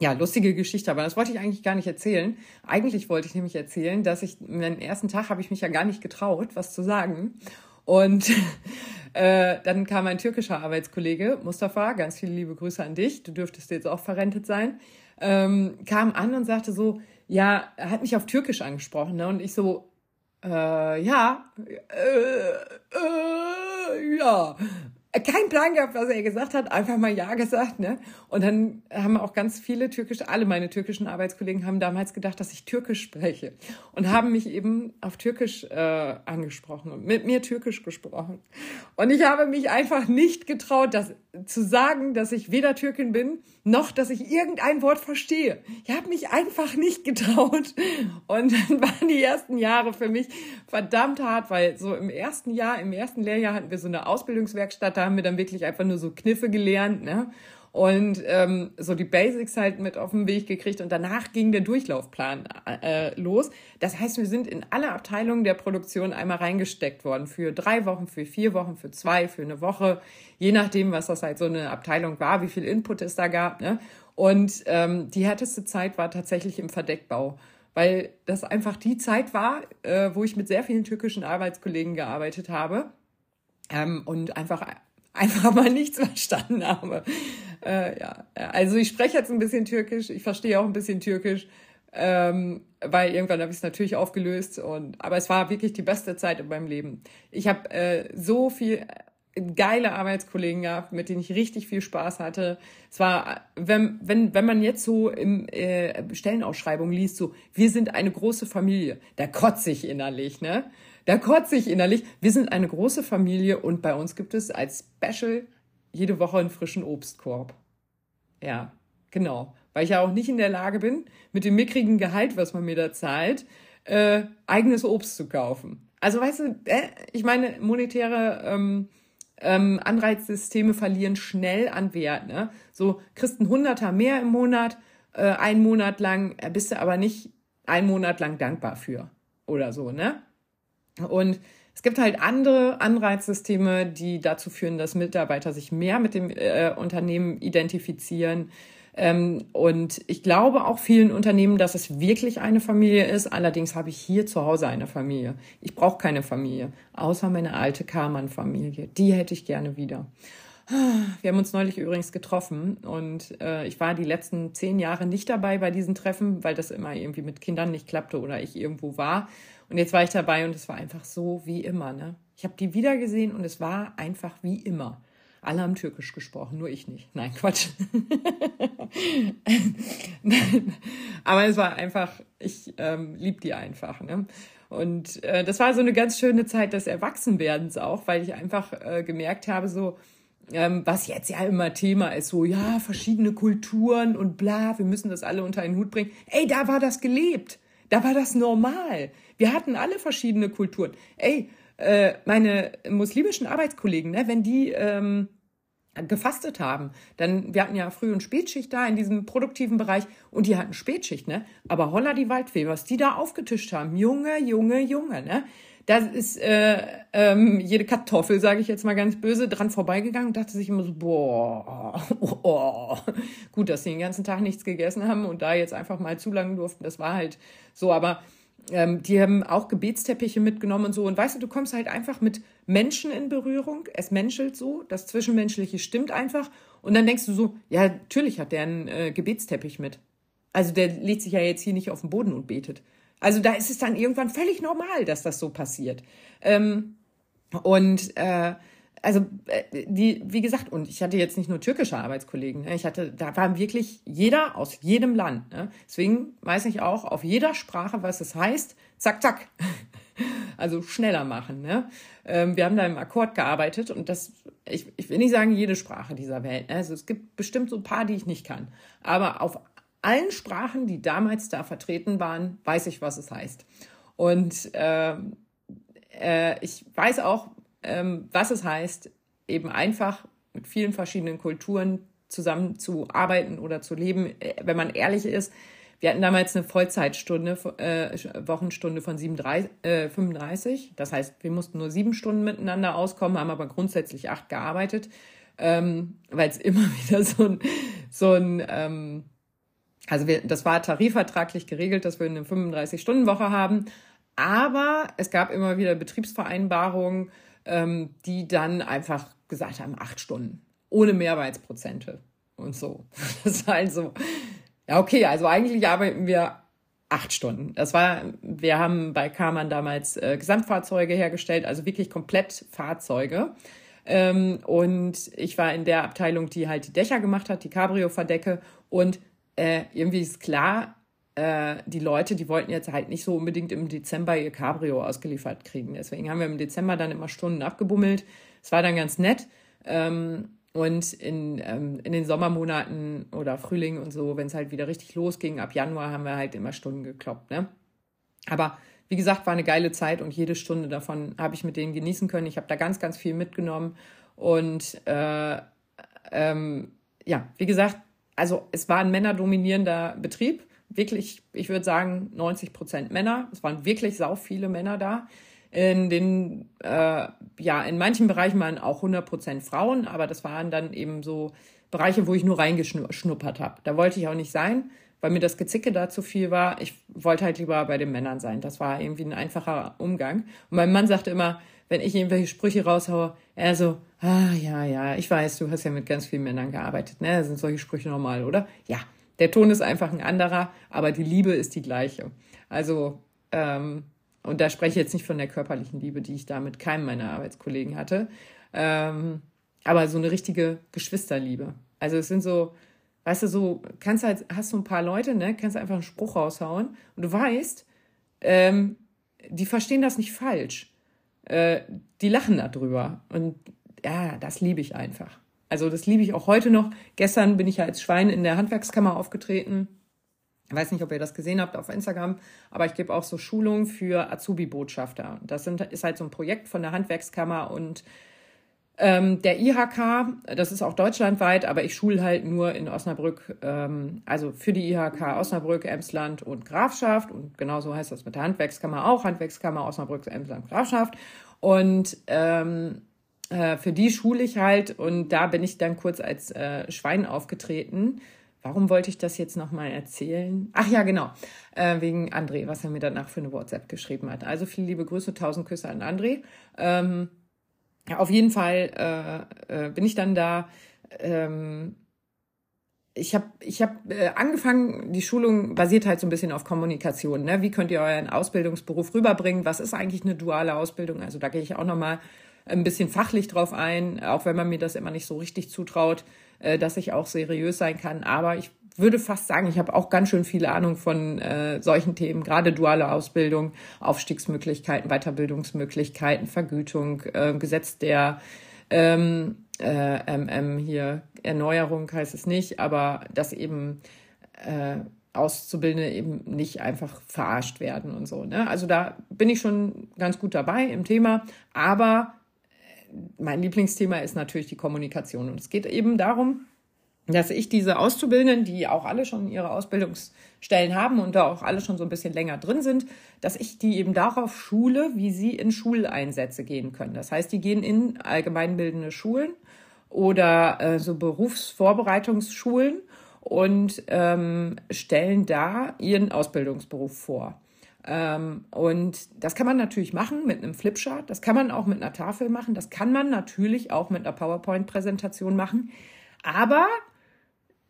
ja, lustige Geschichte, aber das wollte ich eigentlich gar nicht erzählen. Eigentlich wollte ich nämlich erzählen, dass ich, meinen ersten Tag habe ich mich ja gar nicht getraut, was zu sagen. Und äh, dann kam ein türkischer Arbeitskollege, Mustafa, ganz viele liebe Grüße an dich, du dürftest jetzt auch verrentet sein, ähm, kam an und sagte so, ja, er hat mich auf Türkisch angesprochen, ne? Und ich so, äh, ja, äh, äh, ja, kein Plan gehabt, was er gesagt hat, einfach mal Ja gesagt, ne? Und dann haben auch ganz viele türkische, alle meine türkischen Arbeitskollegen haben damals gedacht, dass ich Türkisch spreche und haben mich eben auf Türkisch äh, angesprochen und mit mir Türkisch gesprochen. Und ich habe mich einfach nicht getraut, das zu sagen, dass ich weder Türkin bin, noch dass ich irgendein Wort verstehe. Ich habe mich einfach nicht getraut. Und dann waren die ersten Jahre für mich verdammt hart, weil so im ersten Jahr, im ersten Lehrjahr hatten wir so eine Ausbildungswerkstatt, da haben wir dann wirklich einfach nur so Kniffe gelernt, ne? Und ähm, so die Basics halt mit auf den Weg gekriegt und danach ging der Durchlaufplan äh, los. Das heißt, wir sind in alle Abteilungen der Produktion einmal reingesteckt worden für drei Wochen, für vier Wochen, für zwei, für eine Woche, je nachdem, was das halt so eine Abteilung war, wie viel Input es da gab. Ne? Und ähm, die härteste Zeit war tatsächlich im Verdeckbau weil das einfach die Zeit war, äh, wo ich mit sehr vielen türkischen Arbeitskollegen gearbeitet habe ähm, und einfach einfach mal nichts verstanden habe. Äh, ja, also ich spreche jetzt ein bisschen Türkisch, ich verstehe auch ein bisschen Türkisch, ähm, weil irgendwann habe ich es natürlich aufgelöst und aber es war wirklich die beste Zeit in meinem Leben. Ich habe äh, so viel geile Arbeitskollegen gehabt, mit denen ich richtig viel Spaß hatte. Es war, wenn, wenn, wenn man jetzt so im äh, Stellenausschreibung liest, so, wir sind eine große Familie, da kotze ich innerlich, ne? Da kotze ich innerlich. Wir sind eine große Familie und bei uns gibt es als Special jede Woche einen frischen Obstkorb. Ja, genau. Weil ich ja auch nicht in der Lage bin, mit dem mickrigen Gehalt, was man mir da zahlt, äh, eigenes Obst zu kaufen. Also weißt du, äh, ich meine, monetäre ähm, ähm, Anreizsysteme verlieren schnell an Wert. Ne? So kriegst ein Hunderter mehr im Monat, äh, einen Monat lang, äh, bist du aber nicht einen Monat lang dankbar für oder so, ne? Und es gibt halt andere Anreizsysteme, die dazu führen, dass Mitarbeiter sich mehr mit dem äh, Unternehmen identifizieren. Ähm, und ich glaube auch vielen Unternehmen, dass es wirklich eine Familie ist. Allerdings habe ich hier zu Hause eine Familie. Ich brauche keine Familie, außer meine alte Karmann-Familie. Die hätte ich gerne wieder. Wir haben uns neulich übrigens getroffen und äh, ich war die letzten zehn Jahre nicht dabei bei diesen Treffen, weil das immer irgendwie mit Kindern nicht klappte oder ich irgendwo war. Und jetzt war ich dabei und es war einfach so wie immer. Ne? Ich habe die wieder gesehen und es war einfach wie immer. Alle haben Türkisch gesprochen, nur ich nicht. Nein, Quatsch. Aber es war einfach, ich ähm, lieb die einfach. Ne? Und äh, das war so eine ganz schöne Zeit des Erwachsenwerdens auch, weil ich einfach äh, gemerkt habe, so, ähm, was jetzt ja immer Thema ist, so, ja, verschiedene Kulturen und bla, wir müssen das alle unter einen Hut bringen. Ey, da war das gelebt. Da war das normal. Wir hatten alle verschiedene Kulturen. Ey, äh, meine muslimischen Arbeitskollegen, ne, wenn die ähm, gefastet haben, dann, wir hatten ja Früh- und Spätschicht da in diesem produktiven Bereich und die hatten Spätschicht, ne? Aber holla die Waldfee, was die da aufgetischt haben, Junge, Junge, Junge, ne? Da ist äh, ähm, jede Kartoffel, sage ich jetzt mal ganz böse, dran vorbeigegangen und dachte sich immer so, boah, oh, gut, dass sie den ganzen Tag nichts gegessen haben und da jetzt einfach mal zu lange durften. Das war halt so, aber ähm, die haben auch Gebetsteppiche mitgenommen und so. Und weißt du, du kommst halt einfach mit Menschen in Berührung. Es menschelt so, das Zwischenmenschliche stimmt einfach. Und dann denkst du so, ja, natürlich hat der einen äh, Gebetsteppich mit. Also der legt sich ja jetzt hier nicht auf den Boden und betet. Also da ist es dann irgendwann völlig normal, dass das so passiert. Ähm, und äh, also äh, die, wie gesagt, und ich hatte jetzt nicht nur türkische Arbeitskollegen, ne? ich hatte, da war wirklich jeder aus jedem Land. Ne? Deswegen weiß ich auch auf jeder Sprache, was es heißt, zack, zack. Also schneller machen. Ne? Ähm, wir haben da im Akkord gearbeitet und das, ich, ich will nicht sagen jede Sprache dieser Welt. Ne? Also es gibt bestimmt so ein paar, die ich nicht kann. Aber auf allen Sprachen, die damals da vertreten waren, weiß ich, was es heißt. Und äh, äh, ich weiß auch, ähm, was es heißt, eben einfach mit vielen verschiedenen Kulturen zusammen zu arbeiten oder zu leben. Äh, wenn man ehrlich ist, wir hatten damals eine Vollzeitstunde, äh, Wochenstunde von 37, äh, 35. Das heißt, wir mussten nur sieben Stunden miteinander auskommen, haben aber grundsätzlich acht gearbeitet, ähm, weil es immer wieder so ein, so ein ähm, also wir, das war tarifvertraglich geregelt, dass wir eine 35-Stunden-Woche haben. Aber es gab immer wieder Betriebsvereinbarungen, ähm, die dann einfach gesagt haben, acht Stunden. Ohne Mehrarbeitsprozente und so. Das war also, ja, okay, also eigentlich arbeiten wir acht Stunden. Das war, wir haben bei Karmann damals äh, Gesamtfahrzeuge hergestellt, also wirklich komplett Fahrzeuge. Ähm, und ich war in der Abteilung, die halt die Dächer gemacht hat, die Cabrio-Verdecke und äh, irgendwie ist klar, äh, die Leute, die wollten jetzt halt nicht so unbedingt im Dezember ihr Cabrio ausgeliefert kriegen. Deswegen haben wir im Dezember dann immer Stunden abgebummelt. Es war dann ganz nett. Ähm, und in, ähm, in den Sommermonaten oder Frühling und so, wenn es halt wieder richtig losging, ab Januar haben wir halt immer Stunden gekloppt. Ne? Aber wie gesagt, war eine geile Zeit und jede Stunde davon habe ich mit denen genießen können. Ich habe da ganz, ganz viel mitgenommen. Und äh, ähm, ja, wie gesagt, also es war ein männerdominierender Betrieb. Wirklich, ich würde sagen, 90 Prozent Männer. Es waren wirklich sau viele Männer da. In den, äh, ja, in manchen Bereichen waren auch 100 Prozent Frauen, aber das waren dann eben so Bereiche, wo ich nur reingeschnuppert habe. Da wollte ich auch nicht sein, weil mir das Gezicke da zu viel war. Ich wollte halt lieber bei den Männern sein. Das war irgendwie ein einfacher Umgang. Und mein Mann sagte immer, wenn ich irgendwelche Sprüche raushaue, er so, ah, ja, ja, ich weiß, du hast ja mit ganz vielen Männern gearbeitet, ne? Sind solche Sprüche normal, oder? Ja, der Ton ist einfach ein anderer, aber die Liebe ist die gleiche. Also, ähm, und da spreche ich jetzt nicht von der körperlichen Liebe, die ich da mit keinem meiner Arbeitskollegen hatte, ähm, aber so eine richtige Geschwisterliebe. Also es sind so, weißt du, so, kannst halt, hast du ein paar Leute, ne, kannst einfach einen Spruch raushauen und du weißt, ähm, die verstehen das nicht falsch äh, die lachen darüber. Und ja, das liebe ich einfach. Also das liebe ich auch heute noch. Gestern bin ich ja als Schwein in der Handwerkskammer aufgetreten. Ich weiß nicht, ob ihr das gesehen habt auf Instagram, aber ich gebe auch so Schulungen für Azubi-Botschafter. Das sind, ist halt so ein Projekt von der Handwerkskammer und Ähm, der IHK, das ist auch deutschlandweit, aber ich schule halt nur in Osnabrück, ähm, also für die IHK Osnabrück, Emsland und Grafschaft. Und genauso heißt das mit der Handwerkskammer auch, Handwerkskammer Osnabrück, Emsland, Grafschaft. Und ähm, äh, für die schule ich halt und da bin ich dann kurz als äh, Schwein aufgetreten. Warum wollte ich das jetzt nochmal erzählen? Ach ja, genau, äh, wegen André, was er mir danach für eine WhatsApp geschrieben hat. Also viele liebe Grüße, tausend Küsse an André. Ähm, auf jeden Fall äh, äh, bin ich dann da. Ähm, ich habe ich hab, äh, angefangen, die Schulung basiert halt so ein bisschen auf Kommunikation. Ne? Wie könnt ihr euren Ausbildungsberuf rüberbringen? Was ist eigentlich eine duale Ausbildung? Also da gehe ich auch nochmal ein bisschen fachlich drauf ein, auch wenn man mir das immer nicht so richtig zutraut, äh, dass ich auch seriös sein kann. Aber ich würde fast sagen, ich habe auch ganz schön viele Ahnung von äh, solchen Themen, gerade duale Ausbildung, Aufstiegsmöglichkeiten, Weiterbildungsmöglichkeiten, Vergütung, äh, Gesetz der ähm, äh, ähm, hier Erneuerung heißt es nicht, aber dass eben äh, Auszubildende eben nicht einfach verarscht werden und so. Ne? Also da bin ich schon ganz gut dabei im Thema, aber mein Lieblingsthema ist natürlich die Kommunikation. Und es geht eben darum, dass ich diese Auszubildenden, die auch alle schon ihre Ausbildungsstellen haben und da auch alle schon so ein bisschen länger drin sind, dass ich die eben darauf schule, wie sie in Schuleinsätze gehen können. Das heißt, die gehen in allgemeinbildende Schulen oder äh, so Berufsvorbereitungsschulen und ähm, stellen da ihren Ausbildungsberuf vor. Ähm, und das kann man natürlich machen mit einem Flipchart, das kann man auch mit einer Tafel machen, das kann man natürlich auch mit einer PowerPoint-Präsentation machen. Aber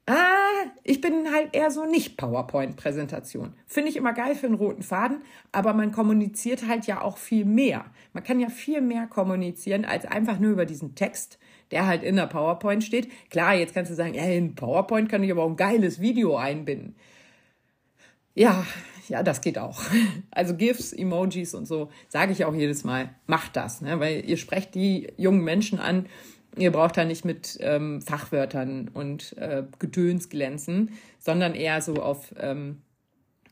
ah, ich bin halt eher so nicht PowerPoint-Präsentation. Finde ich immer geil für einen roten Faden, aber man kommuniziert halt ja auch viel mehr. Man kann ja viel mehr kommunizieren als einfach nur über diesen Text, der halt in der PowerPoint steht. Klar, jetzt kannst du sagen, ja, in PowerPoint kann ich aber auch ein geiles Video einbinden. Ja, ja, das geht auch. Also GIFs, Emojis und so, sage ich auch jedes Mal, macht das, ne? weil ihr sprecht die jungen Menschen an, ihr braucht da nicht mit ähm, Fachwörtern und äh, Gedöns glänzen, sondern eher so auf, ähm,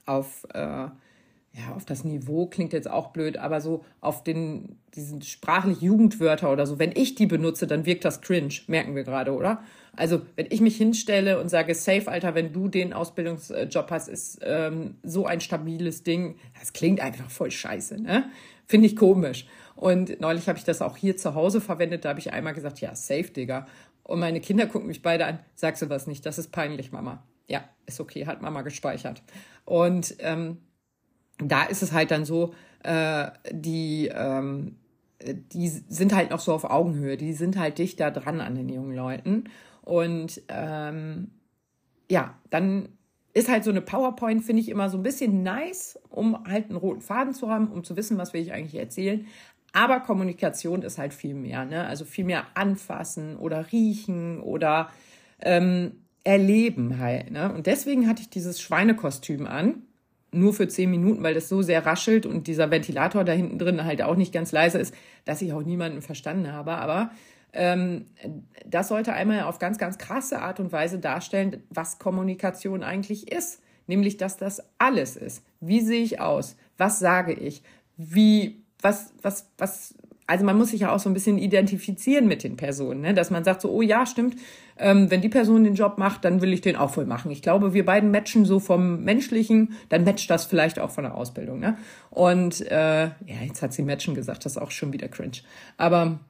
auf, äh, ja, auf das Niveau, klingt jetzt auch blöd, aber so auf den, diesen sprachlich Jugendwörter oder so. Wenn ich die benutze, dann wirkt das cringe, merken wir gerade, oder? Also, wenn ich mich hinstelle und sage, safe, Alter, wenn du den Ausbildungsjob hast, ist ähm, so ein stabiles Ding. Das klingt einfach voll scheiße, ne? Finde ich komisch. Und neulich habe ich das auch hier zu Hause verwendet. Da habe ich einmal gesagt, ja, safe, Digga. Und meine Kinder gucken mich beide an. Sagst du was nicht? Das ist peinlich, Mama. Ja, ist okay, hat Mama gespeichert. Und ähm, da ist es halt dann so, äh, die, ähm, die sind halt noch so auf Augenhöhe. Die sind halt dichter dran an den jungen Leuten. Und ähm, ja, dann ist halt so eine PowerPoint, finde ich immer so ein bisschen nice, um halt einen roten Faden zu haben, um zu wissen, was will ich eigentlich erzählen. Aber Kommunikation ist halt viel mehr, ne? Also viel mehr anfassen oder riechen oder ähm, erleben halt. Ne? Und deswegen hatte ich dieses Schweinekostüm an, nur für zehn Minuten, weil das so sehr raschelt und dieser Ventilator da hinten drin halt auch nicht ganz leise ist, dass ich auch niemanden verstanden habe. Aber ähm, das sollte einmal auf ganz, ganz krasse Art und Weise darstellen, was Kommunikation eigentlich ist. Nämlich, dass das alles ist. Wie sehe ich aus? Was sage ich? Wie, was, was, was, also man muss sich ja auch so ein bisschen identifizieren mit den Personen, ne? dass man sagt so, oh ja, stimmt, ähm, wenn die Person den Job macht, dann will ich den auch voll machen. Ich glaube, wir beiden matchen so vom Menschlichen, dann matcht das vielleicht auch von der Ausbildung. Ne? Und äh, ja, jetzt hat sie matchen gesagt, das ist auch schon wieder cringe. Aber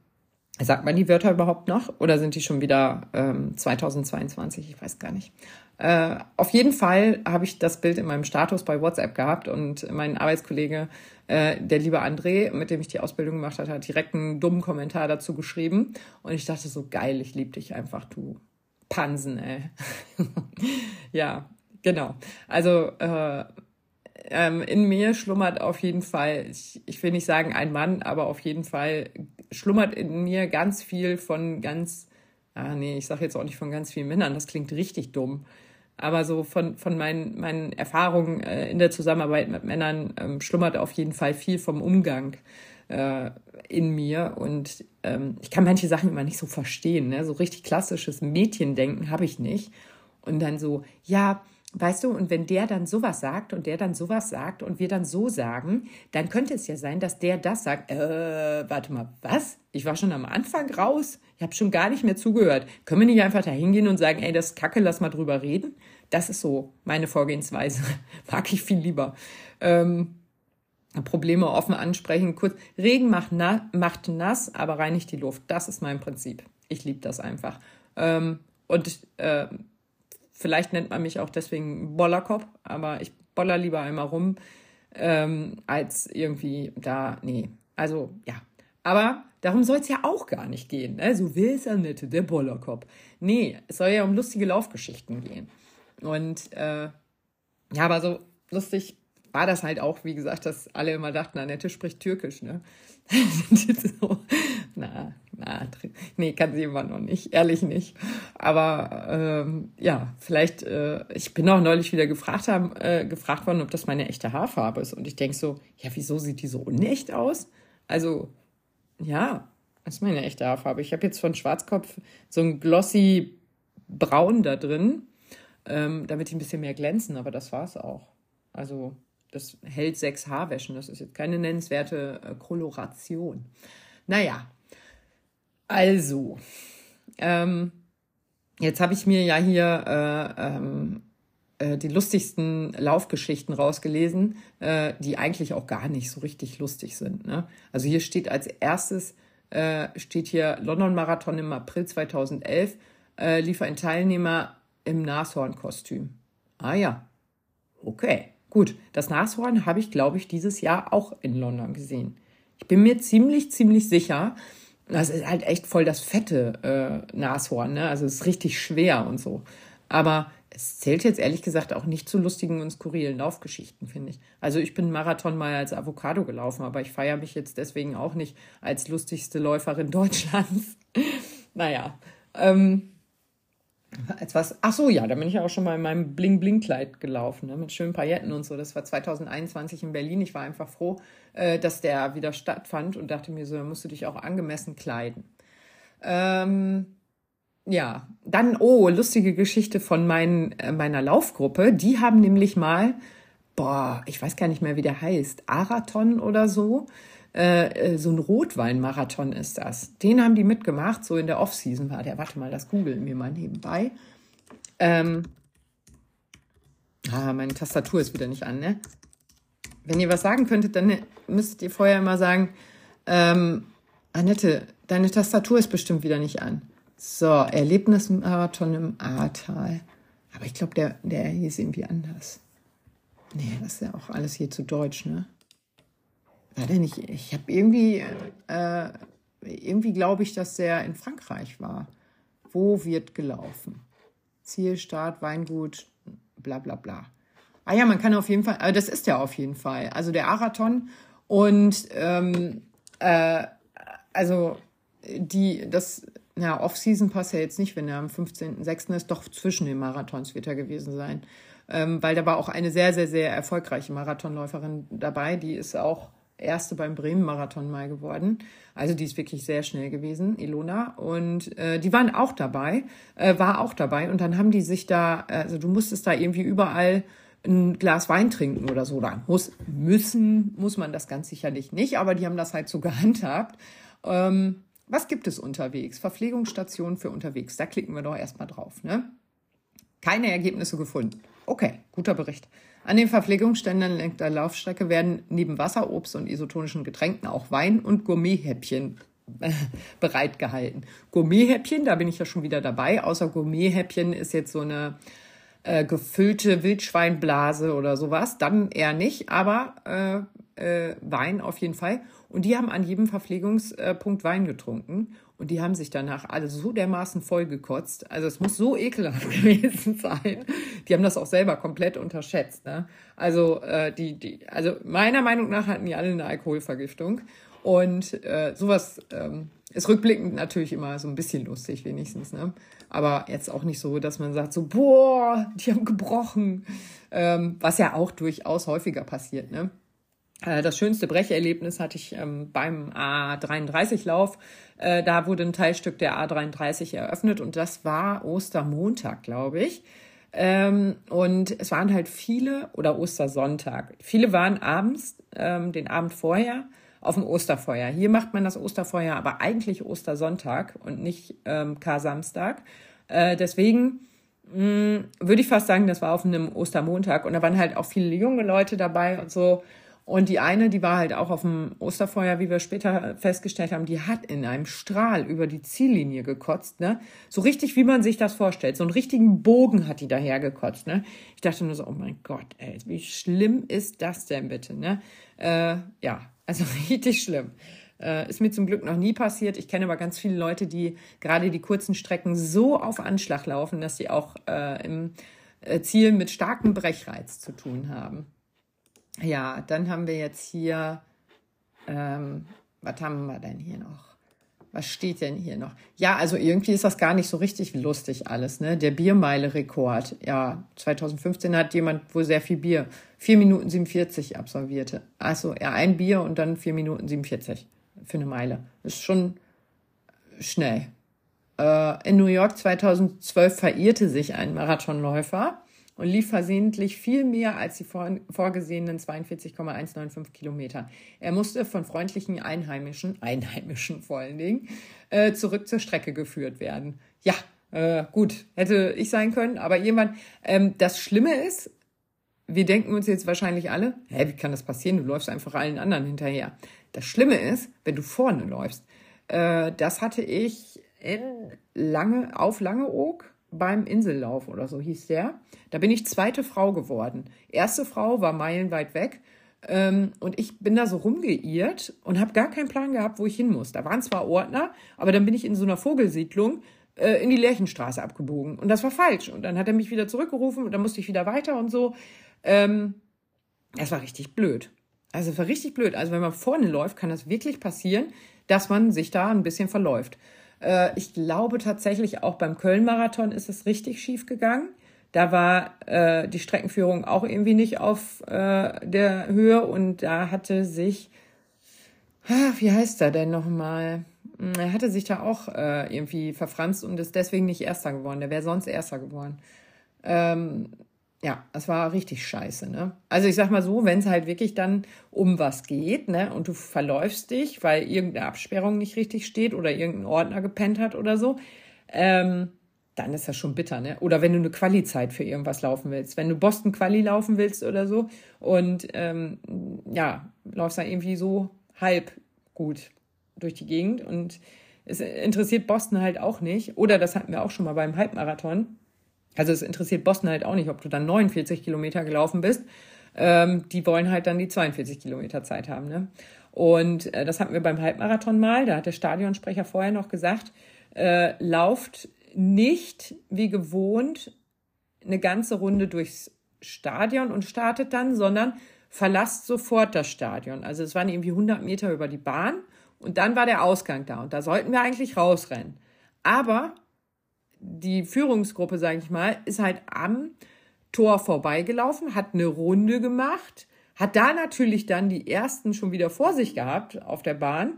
Sagt man die Wörter überhaupt noch oder sind die schon wieder ähm, 2022? Ich weiß gar nicht. Äh, auf jeden Fall habe ich das Bild in meinem Status bei WhatsApp gehabt und mein Arbeitskollege, äh, der liebe André, mit dem ich die Ausbildung gemacht habe, hat direkt einen dummen Kommentar dazu geschrieben. Und ich dachte so, geil, ich liebe dich einfach, du Pansen, ey. ja, genau. Also äh, ähm, in mir schlummert auf jeden Fall, ich, ich will nicht sagen ein Mann, aber auf jeden Fall schlummert in mir ganz viel von ganz, ah nee, ich sage jetzt auch nicht von ganz vielen Männern, das klingt richtig dumm. Aber so von, von meinen, meinen Erfahrungen äh, in der Zusammenarbeit mit Männern ähm, schlummert auf jeden Fall viel vom Umgang äh, in mir. Und ähm, ich kann manche Sachen immer nicht so verstehen. Ne? So richtig klassisches Mädchendenken habe ich nicht. Und dann so, ja, Weißt du, und wenn der dann sowas sagt und der dann sowas sagt und wir dann so sagen, dann könnte es ja sein, dass der das sagt, äh, warte mal, was? Ich war schon am Anfang raus, ich habe schon gar nicht mehr zugehört. Können wir nicht einfach da hingehen und sagen, ey, das ist Kacke, lass mal drüber reden? Das ist so meine Vorgehensweise. Mag ich viel lieber. Ähm, Probleme offen ansprechen, kurz. Regen macht, na, macht nass, aber reinigt die Luft. Das ist mein Prinzip. Ich liebe das einfach. Ähm, und äh, Vielleicht nennt man mich auch deswegen Bollerkopf, aber ich boller lieber einmal rum, ähm, als irgendwie da, nee. Also, ja. Aber darum soll es ja auch gar nicht gehen. Ne? So will es Annette, der Bollerkopf. Nee, es soll ja um lustige Laufgeschichten gehen. Und äh, ja, aber so lustig war das halt auch, wie gesagt, dass alle immer dachten, Annette spricht Türkisch, ne? So, na, na, nee, kann sie immer noch nicht, ehrlich nicht. Aber ähm, ja, vielleicht, äh, ich bin auch neulich wieder gefragt, haben, äh, gefragt worden, ob das meine echte Haarfarbe ist. Und ich denke so, ja, wieso sieht die so unecht aus? Also, ja, das ist meine echte Haarfarbe. Ich habe jetzt von Schwarzkopf so ein glossy Braun da drin, ähm, damit die ein bisschen mehr glänzen, aber das war's auch. Also, das hält sechs Haarwäschen. Das ist jetzt keine nennenswerte äh, Koloration. Naja, also, ähm, jetzt habe ich mir ja hier äh, ähm, äh, die lustigsten Laufgeschichten rausgelesen, äh, die eigentlich auch gar nicht so richtig lustig sind. Ne? Also hier steht als erstes, äh, steht hier London Marathon im April 2011, äh, lief ein Teilnehmer im Nashornkostüm. Ah ja, okay, gut. Das Nashorn habe ich, glaube ich, dieses Jahr auch in London gesehen. Ich bin mir ziemlich, ziemlich sicher, das ist halt echt voll das fette äh, Nashorn, ne? Also es ist richtig schwer und so. Aber es zählt jetzt ehrlich gesagt auch nicht zu lustigen und skurrilen Laufgeschichten, finde ich. Also ich bin Marathon mal als Avocado gelaufen, aber ich feiere mich jetzt deswegen auch nicht als lustigste Läuferin Deutschlands. naja. Ähm, als was? Ach so, ja, da bin ich auch schon mal in meinem Bling-Bling-Kleid gelaufen, ne, mit schönen Pailletten und so. Das war 2021 in Berlin. Ich war einfach froh, äh, dass der wieder stattfand und dachte mir so, da musst du dich auch angemessen kleiden. Ähm, ja, dann, oh, lustige Geschichte von mein, äh, meiner Laufgruppe. Die haben nämlich mal, boah, ich weiß gar nicht mehr, wie der heißt, Arathon oder so. Äh, äh, so ein Rotweinmarathon ist das. Den haben die mitgemacht, so in der Offseason war der. Warte mal, das googeln wir mal nebenbei. Ähm, ah, meine Tastatur ist wieder nicht an, ne? Wenn ihr was sagen könntet, dann müsstet ihr vorher immer sagen, ähm, Annette, deine Tastatur ist bestimmt wieder nicht an. So, Erlebnismarathon im Ahrtal. Aber ich glaube, der, der hieß irgendwie anders. Nee, das ist ja auch alles hier zu deutsch, ne? War der? Ich habe irgendwie, äh, irgendwie glaube ich, dass der in Frankreich war. Wo wird gelaufen? Ziel, Start, Weingut, bla bla bla. Ah ja, man kann auf jeden Fall, äh, das ist ja auf jeden Fall. Also der Arathon und ähm, äh, also die, das, ja, Off-Season passt ja jetzt nicht, wenn er am 15.06. ist, doch zwischen den Marathons wird er gewesen sein. Ähm, weil da war auch eine sehr, sehr, sehr erfolgreiche Marathonläuferin dabei, die ist auch erste beim Bremen-Marathon mal geworden. Also die ist wirklich sehr schnell gewesen, Ilona. Und äh, die waren auch dabei, äh, war auch dabei. Und dann haben die sich da, also du musstest da irgendwie überall ein Glas Wein trinken oder so. Da muss, müssen, muss man das ganz sicherlich nicht, aber die haben das halt so gehandhabt. Ähm, was gibt es unterwegs? Verpflegungsstationen für unterwegs. Da klicken wir doch erstmal drauf. Ne? Keine Ergebnisse gefunden. Okay, guter Bericht. An den Verpflegungsständen der Laufstrecke werden neben Wasser, Obst und isotonischen Getränken auch Wein und Gourmethäppchen äh, bereitgehalten. Gourmethäppchen, da bin ich ja schon wieder dabei. Außer Gourmethäppchen ist jetzt so eine äh, gefüllte Wildschweinblase oder sowas. Dann eher nicht, aber äh, äh, Wein auf jeden Fall. Und die haben an jedem Verpflegungspunkt Wein getrunken. Und die haben sich danach alle so dermaßen vollgekotzt. Also es muss so ekelhaft gewesen sein. Die haben das auch selber komplett unterschätzt. Ne? Also äh, die, die, also meiner Meinung nach hatten die alle eine Alkoholvergiftung. Und äh, sowas ähm, ist rückblickend natürlich immer so ein bisschen lustig, wenigstens. Ne? Aber jetzt auch nicht so, dass man sagt so, boah, die haben gebrochen. Ähm, was ja auch durchaus häufiger passiert. Ne? Äh, das schönste Brecherlebnis hatte ich ähm, beim A33-Lauf. Äh, da wurde ein Teilstück der A33 eröffnet und das war Ostermontag, glaube ich. Ähm, und es waren halt viele, oder Ostersonntag, viele waren abends, ähm, den Abend vorher, auf dem Osterfeuer. Hier macht man das Osterfeuer aber eigentlich Ostersonntag und nicht ähm, Kar-Samstag. Äh, deswegen mh, mm, würde ich fast sagen, das war auf einem Ostermontag. Und da waren halt auch viele junge Leute dabei und so. Und die eine, die war halt auch auf dem Osterfeuer, wie wir später festgestellt haben, die hat in einem Strahl über die Ziellinie gekotzt, ne? So richtig, wie man sich das vorstellt. So einen richtigen Bogen hat die daher gekotzt, ne? Ich dachte nur so, oh mein Gott, ey, wie schlimm ist das denn bitte, ne? Äh, ja, also richtig schlimm. Äh, ist mir zum Glück noch nie passiert. Ich kenne aber ganz viele Leute, die gerade die kurzen Strecken so auf Anschlag laufen, dass sie auch äh, im äh, Ziel mit starkem Brechreiz zu tun haben. Ja, dann haben wir jetzt hier, ähm, was haben wir denn hier noch? Was steht denn hier noch? Ja, also irgendwie ist das gar nicht so richtig lustig alles, ne? Der Biermeile-Rekord. Ja, 2015 hat jemand wohl sehr viel Bier. 4 Minuten 47 absolvierte. Also ja, ein Bier und dann 4 Minuten 47 für eine Meile. Ist schon schnell. Äh, in New York 2012 verirrte sich ein Marathonläufer und lief versehentlich viel mehr als die vorgesehenen 42,195 Kilometer. Er musste von freundlichen Einheimischen, Einheimischen vor allen Dingen, äh, zurück zur Strecke geführt werden. Ja, äh, gut, hätte ich sein können, aber jemand, ähm, das Schlimme ist, wir denken uns jetzt wahrscheinlich alle, hä, wie kann das passieren? Du läufst einfach allen anderen hinterher. Das Schlimme ist, wenn du vorne läufst. Äh, das hatte ich in Lange, auf Langeoog beim Insellauf oder so hieß der. Da bin ich zweite Frau geworden. Erste Frau war meilenweit weg. Ähm, und ich bin da so rumgeirrt und habe gar keinen Plan gehabt, wo ich hin muss. Da waren zwar Ordner, aber dann bin ich in so einer Vogelsiedlung äh, in die Lerchenstraße abgebogen. Und das war falsch. Und dann hat er mich wieder zurückgerufen und dann musste ich wieder weiter und so. Ähm, das war richtig blöd. Also es war richtig blöd. Also wenn man vorne läuft, kann das wirklich passieren, dass man sich da ein bisschen verläuft. Äh, ich glaube tatsächlich auch beim Köln-Marathon ist es richtig schief gegangen. Da war äh, die Streckenführung auch irgendwie nicht auf äh, der Höhe und da hatte sich, ah, wie heißt er denn nochmal? Hm, er hatte sich da auch äh, irgendwie verfranst und ist deswegen nicht Erster geworden. Der wäre sonst Erster geworden. Ähm, ja, das war richtig scheiße, ne? Also ich sag mal so, wenn es halt wirklich dann um was geht, ne, und du verläufst dich, weil irgendeine Absperrung nicht richtig steht oder irgendein Ordner gepennt hat oder so, ähm, dann ist das schon bitter, ne? Oder wenn du eine Quali-Zeit für irgendwas laufen willst, wenn du Boston Quali laufen willst oder so und ähm, ja, läufst da irgendwie so halb gut durch die Gegend und es interessiert Boston halt auch nicht. Oder das hatten wir auch schon mal beim Halbmarathon also es interessiert Boston halt auch nicht, ob du dann 49 Kilometer gelaufen bist. Ähm, die wollen halt dann die 42 Kilometer Zeit haben. Ne? Und äh, das hatten wir beim Halbmarathon mal. Da hat der Stadionsprecher vorher noch gesagt, äh, lauft nicht wie gewohnt eine ganze Runde durchs Stadion und startet dann, sondern verlasst sofort das Stadion. Also es waren irgendwie 100 Meter über die Bahn und dann war der Ausgang da und da sollten wir eigentlich rausrennen. Aber die Führungsgruppe, sage ich mal, ist halt am Tor vorbeigelaufen, hat eine Runde gemacht, hat da natürlich dann die ersten schon wieder vor sich gehabt auf der Bahn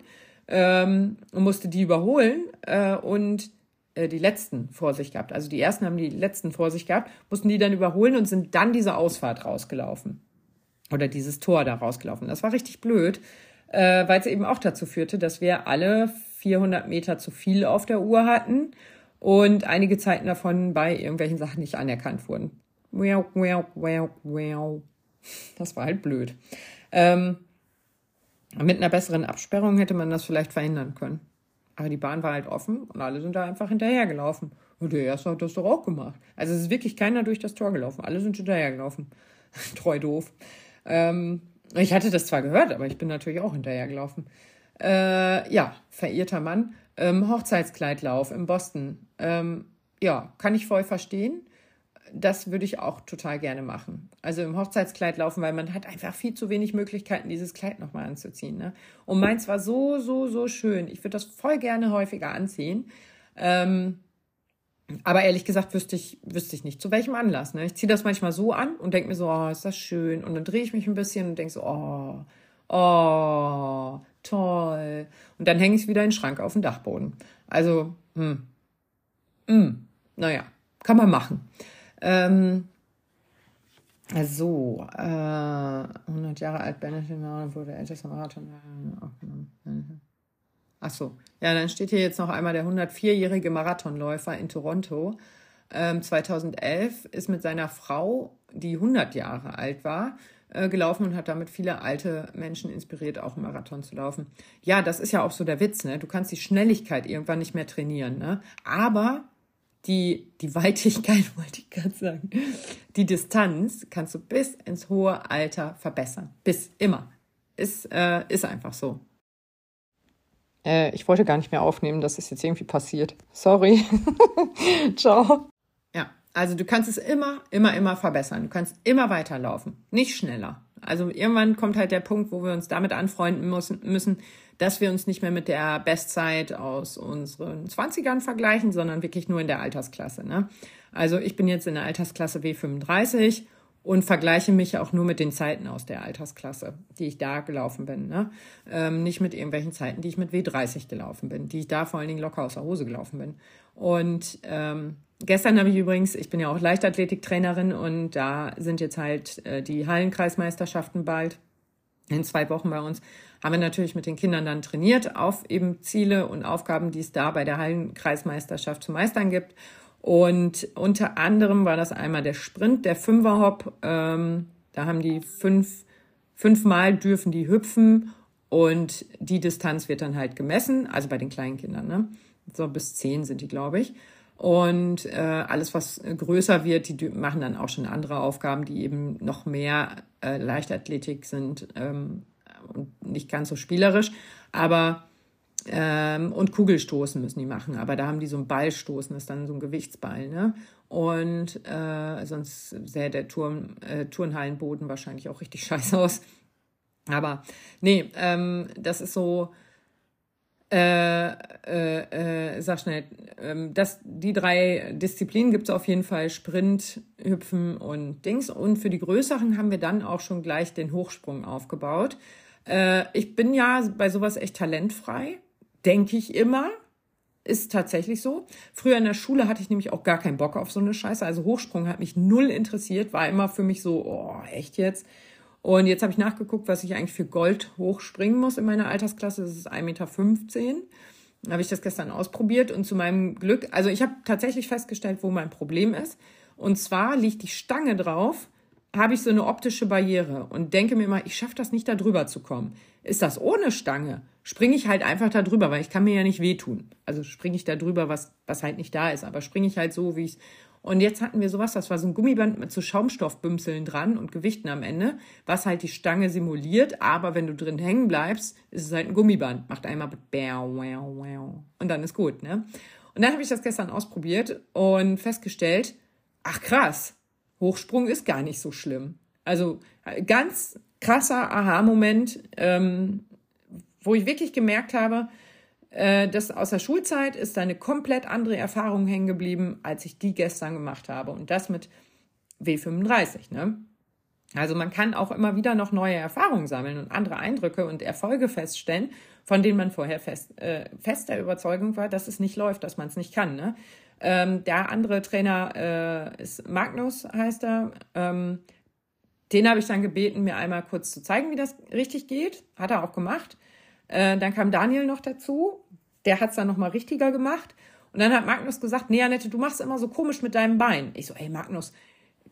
ähm, und musste die überholen äh, und äh, die letzten vor sich gehabt. Also die ersten haben die letzten vor sich gehabt, mussten die dann überholen und sind dann diese Ausfahrt rausgelaufen. Oder dieses Tor da rausgelaufen. Das war richtig blöd, äh, weil es eben auch dazu führte, dass wir alle 400 Meter zu viel auf der Uhr hatten und einige Zeiten davon bei irgendwelchen Sachen nicht anerkannt wurden. Das war halt blöd. Ähm, mit einer besseren Absperrung hätte man das vielleicht verhindern können. Aber die Bahn war halt offen und alle sind da einfach hinterhergelaufen. Und der Erste hat das doch auch gemacht. Also es ist wirklich keiner durch das Tor gelaufen. Alle sind hinterhergelaufen. Treu doof. Ähm, ich hatte das zwar gehört, aber ich bin natürlich auch hinterhergelaufen. Äh, ja, verirrter Mann. Ähm, Hochzeitskleidlauf in Boston. Ähm, ja, kann ich voll verstehen. Das würde ich auch total gerne machen. Also im Hochzeitskleid laufen, weil man hat einfach viel zu wenig Möglichkeiten, dieses Kleid nochmal anzuziehen. Ne? Und meins war so, so, so schön. Ich würde das voll gerne häufiger anziehen. Ähm, aber ehrlich gesagt wüsste ich, wüsste ich nicht, zu welchem Anlass. Ne? Ich ziehe das manchmal so an und denke mir so, oh, ist das schön. Und dann drehe ich mich ein bisschen und denke so, oh, oh, toll. Und dann hänge ich es wieder in den Schrank auf den Dachboden. Also, hm, hm, naja, kann man machen. Ähm, so, äh, 100 Jahre alt, Benjamin Marathon wurde ältester Marathon. Ach so, ja, dann steht hier jetzt noch einmal der 104-jährige Marathonläufer in Toronto. Ähm, 2011 ist mit seiner Frau, die 100 Jahre alt war, äh, gelaufen und hat damit viele alte Menschen inspiriert, auch einen Marathon zu laufen. Ja, das ist ja auch so der Witz, ne? Du kannst die Schnelligkeit irgendwann nicht mehr trainieren, ne? Aber die, die Weitigkeit, wollte ich gerade sagen, die Distanz kannst du bis ins hohe Alter verbessern. Bis immer. Ist, äh, ist einfach so. Äh, ich wollte gar nicht mehr aufnehmen, das ist jetzt irgendwie passiert. Sorry. Ciao. Also du kannst es immer, immer, immer verbessern. Du kannst immer weiterlaufen, nicht schneller. Also irgendwann kommt halt der Punkt, wo wir uns damit anfreunden müssen, müssen dass wir uns nicht mehr mit der Bestzeit aus unseren 20ern vergleichen, sondern wirklich nur in der Altersklasse. Ne? Also ich bin jetzt in der Altersklasse W35 und vergleiche mich auch nur mit den Zeiten aus der Altersklasse, die ich da gelaufen bin. Ne? Ähm, nicht mit irgendwelchen Zeiten, die ich mit W30 gelaufen bin, die ich da vor allen Dingen locker aus der Hose gelaufen bin. Und ähm, gestern habe ich übrigens, ich bin ja auch Leichtathletiktrainerin und da sind jetzt halt äh, die Hallenkreismeisterschaften bald in zwei Wochen bei uns haben wir natürlich mit den Kindern dann trainiert auf eben Ziele und Aufgaben, die es da bei der Hallenkreismeisterschaft zu meistern gibt. Und unter anderem war das einmal der Sprint, der Fünferhop. Ähm, da haben die fünf, fünfmal dürfen die hüpfen und die Distanz wird dann halt gemessen, also bei den kleinen Kindern, ne? So bis zehn sind die, glaube ich. Und äh, alles, was größer wird, die machen dann auch schon andere Aufgaben, die eben noch mehr äh, Leichtathletik sind, ähm, und nicht ganz so spielerisch, aber ähm, und Kugelstoßen müssen die machen, aber da haben die so einen Ballstoßen, das ist dann so ein Gewichtsball, ne? Und äh, sonst sähe der Turn, äh, Turnhallenboden wahrscheinlich auch richtig scheiße aus. Aber nee, ähm, das ist so, äh, äh, äh, sag schnell, ähm, das, die drei Disziplinen gibt es auf jeden Fall, Sprint, Hüpfen und Dings. Und für die größeren haben wir dann auch schon gleich den Hochsprung aufgebaut. Äh, ich bin ja bei sowas echt talentfrei, denke ich immer. Ist tatsächlich so. Früher in der Schule hatte ich nämlich auch gar keinen Bock auf so eine Scheiße. Also Hochsprung hat mich null interessiert, war immer für mich so, oh, echt jetzt? Und jetzt habe ich nachgeguckt, was ich eigentlich für Gold hochspringen muss in meiner Altersklasse. Das ist 1,15 Meter. Da habe ich das gestern ausprobiert und zu meinem Glück, also ich habe tatsächlich festgestellt, wo mein Problem ist. Und zwar liegt die Stange drauf habe ich so eine optische Barriere und denke mir immer, ich schaffe das nicht, da drüber zu kommen. Ist das ohne Stange? Springe ich halt einfach da drüber, weil ich kann mir ja nicht wehtun. Also springe ich da drüber, was, was halt nicht da ist, aber springe ich halt so, wie ich Und jetzt hatten wir sowas, das war so ein Gummiband mit so Schaumstoffbümpseln dran und Gewichten am Ende, was halt die Stange simuliert, aber wenn du drin hängen bleibst, ist es halt ein Gummiband. Macht einmal und dann ist gut, ne? Und dann habe ich das gestern ausprobiert und festgestellt, ach krass, Hochsprung ist gar nicht so schlimm. Also ganz krasser Aha-Moment, ähm, wo ich wirklich gemerkt habe, äh, dass aus der Schulzeit ist eine komplett andere Erfahrung hängen geblieben, als ich die gestern gemacht habe. Und das mit W35. Ne? Also man kann auch immer wieder noch neue Erfahrungen sammeln und andere Eindrücke und Erfolge feststellen, von denen man vorher fest, äh, fest der Überzeugung war, dass es nicht läuft, dass man es nicht kann. Ne? Ähm, der andere Trainer äh, ist Magnus, heißt er. Ähm, den habe ich dann gebeten, mir einmal kurz zu zeigen, wie das richtig geht. Hat er auch gemacht. Äh, dann kam Daniel noch dazu. Der hat es dann nochmal richtiger gemacht. Und dann hat Magnus gesagt, nee, Annette, du machst immer so komisch mit deinem Bein. Ich so, ey Magnus,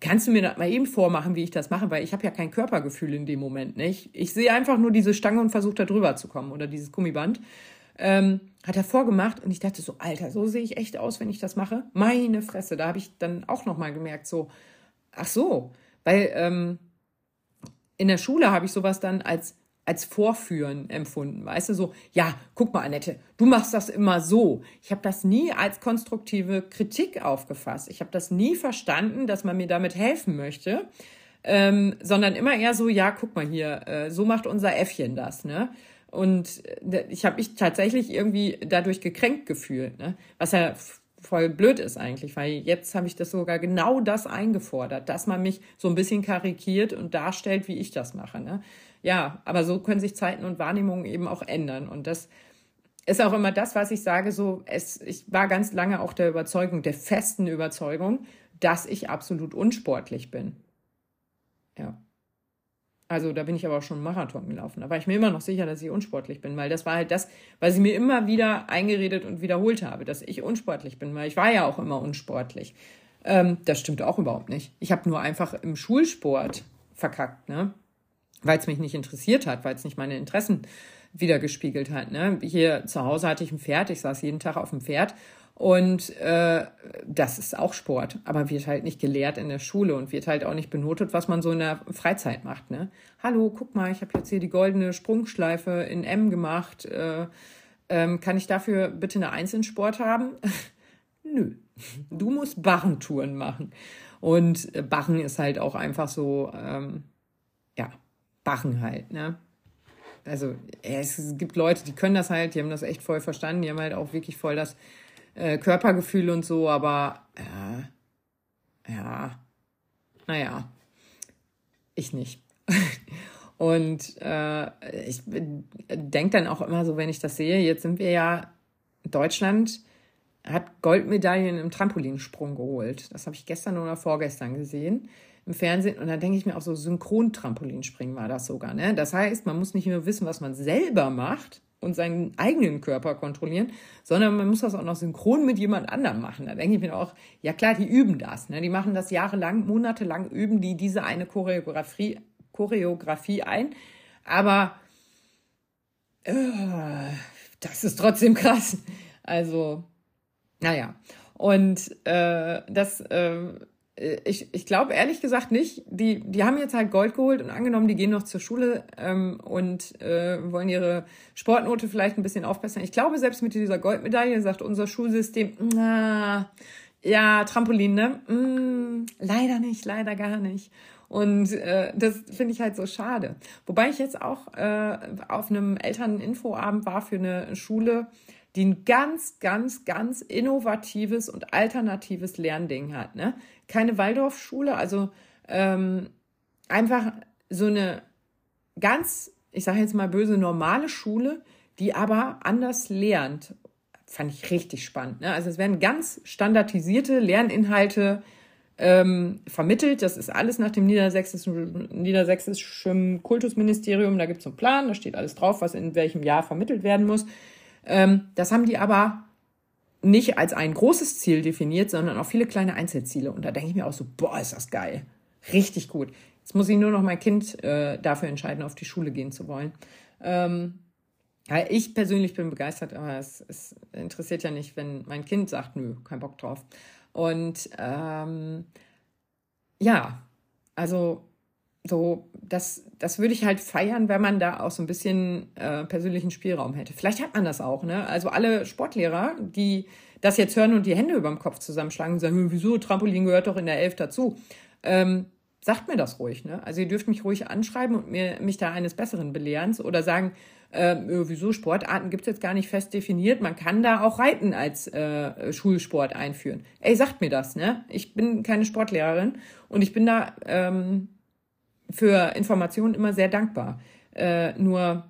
kannst du mir das mal eben vormachen, wie ich das mache? Weil ich habe ja kein Körpergefühl in dem Moment. Nicht? Ich sehe einfach nur diese Stange und versuche da drüber zu kommen oder dieses Gummiband. Ähm, hat er vorgemacht und ich dachte so, Alter, so sehe ich echt aus, wenn ich das mache. Meine Fresse, da habe ich dann auch nochmal gemerkt, so, ach so, weil ähm, in der Schule habe ich sowas dann als als Vorführen empfunden, weißt du, so, ja, guck mal, Annette, du machst das immer so. Ich habe das nie als konstruktive Kritik aufgefasst. Ich habe das nie verstanden, dass man mir damit helfen möchte, ähm, sondern immer eher so, ja, guck mal hier, äh, so macht unser Äffchen das, ne? Und äh, ich habe mich tatsächlich irgendwie dadurch gekränkt gefühlt, ne? was ja voll blöd ist eigentlich, weil jetzt habe ich das sogar genau das eingefordert, dass man mich so ein bisschen karikiert und darstellt, wie ich das mache. Ne? Ja, aber so können sich Zeiten und Wahrnehmungen eben auch ändern. Und das ist auch immer das, was ich sage, so, es, ich war ganz lange auch der Überzeugung, der festen Überzeugung, dass ich absolut unsportlich bin. Ja. Also da bin ich aber auch schon Marathon gelaufen. Da war ich mir immer noch sicher, dass ich unsportlich bin, weil das war halt das, was ich mir immer wieder eingeredet und wiederholt habe, dass ich unsportlich bin, weil ich war ja auch immer unsportlich. Ähm, das stimmt auch überhaupt nicht. Ich habe nur einfach im Schulsport verkackt, ne? Weil es mich nicht interessiert hat, weil es nicht meine Interessen wiedergespiegelt hat. Ne? Hier zu Hause hatte ich ein Pferd, ich saß jeden Tag auf dem Pferd und äh, das ist auch Sport, aber wird halt nicht gelehrt in der Schule und wird halt auch nicht benotet, was man so in der Freizeit macht. Ne? Hallo, guck mal, ich habe jetzt hier die goldene Sprungschleife in M gemacht. Äh, ähm, kann ich dafür bitte eine Eins in Sport haben? Nö, du musst Barrentouren machen. Und äh, Barren ist halt auch einfach so, ähm, Barren halt, ne? Also es gibt Leute, die können das halt, die haben das echt voll verstanden, die haben halt auch wirklich voll das äh, Körpergefühl und so, aber äh, ja, naja, ich nicht. und äh, ich denke dann auch immer so, wenn ich das sehe, jetzt sind wir ja, Deutschland hat Goldmedaillen im Trampolinsprung geholt. Das habe ich gestern oder vorgestern gesehen im Fernsehen. Und dann denke ich mir auch so, Synchron-Trampolinspringen war das sogar. Ne? Das heißt, man muss nicht nur wissen, was man selber macht, und seinen eigenen Körper kontrollieren, sondern man muss das auch noch synchron mit jemand anderem machen. Da denke ich mir auch, ja klar, die üben das. Ne? Die machen das jahrelang, monatelang üben die diese eine Choreografie, Choreografie ein. Aber äh, das ist trotzdem krass. Also, naja. Und äh, das äh, ich, ich glaube ehrlich gesagt nicht. Die, die haben jetzt halt Gold geholt und angenommen, die gehen noch zur Schule ähm, und äh, wollen ihre Sportnote vielleicht ein bisschen aufbessern. Ich glaube, selbst mit dieser Goldmedaille sagt unser Schulsystem, na, ja, Trampolin, ne? Mm, leider nicht, leider gar nicht. Und äh, das finde ich halt so schade. Wobei ich jetzt auch äh, auf einem Elterninfoabend war für eine Schule, die ein ganz, ganz, ganz innovatives und alternatives Lernding hat. Ne? Keine Waldorfschule, also ähm, einfach so eine ganz, ich sage jetzt mal böse, normale Schule, die aber anders lernt. Fand ich richtig spannend. Ne? Also es werden ganz standardisierte Lerninhalte ähm, vermittelt. Das ist alles nach dem niedersächsischen, niedersächsischen Kultusministerium. Da gibt es einen Plan, da steht alles drauf, was in welchem Jahr vermittelt werden muss. Ähm, das haben die aber nicht als ein großes Ziel definiert, sondern auch viele kleine Einzelziele. Und da denke ich mir auch so, boah, ist das geil. Richtig gut. Jetzt muss ich nur noch mein Kind äh, dafür entscheiden, auf die Schule gehen zu wollen. Ähm, ja, ich persönlich bin begeistert, aber es, es, interessiert ja nicht, wenn mein Kind sagt, nö, kein Bock drauf. Und ähm, ja, also so, das, das würde ich halt feiern, wenn man da auch so ein bisschen äh, persönlichen Spielraum hätte. Vielleicht hat man das auch, ne? Also alle Sportlehrer, die das jetzt hören und die Hände über dem Kopf zusammenschlagen und sagen, wieso, Trampolin gehört doch in der Elf dazu. Ähm, sagt mir das ruhig, ne? Also ihr dürft mich ruhig anschreiben und mir, mich da eines Besseren belehren oder sagen, äh, wieso Sportarten gibt es jetzt gar nicht fest definiert. Man kann da auch Reiten als äh, Schulsport einführen. Ey, sagt mir das, ne? Ich bin keine Sportlehrerin und ich bin da ähm, für Informationen immer sehr dankbar. Äh, nur,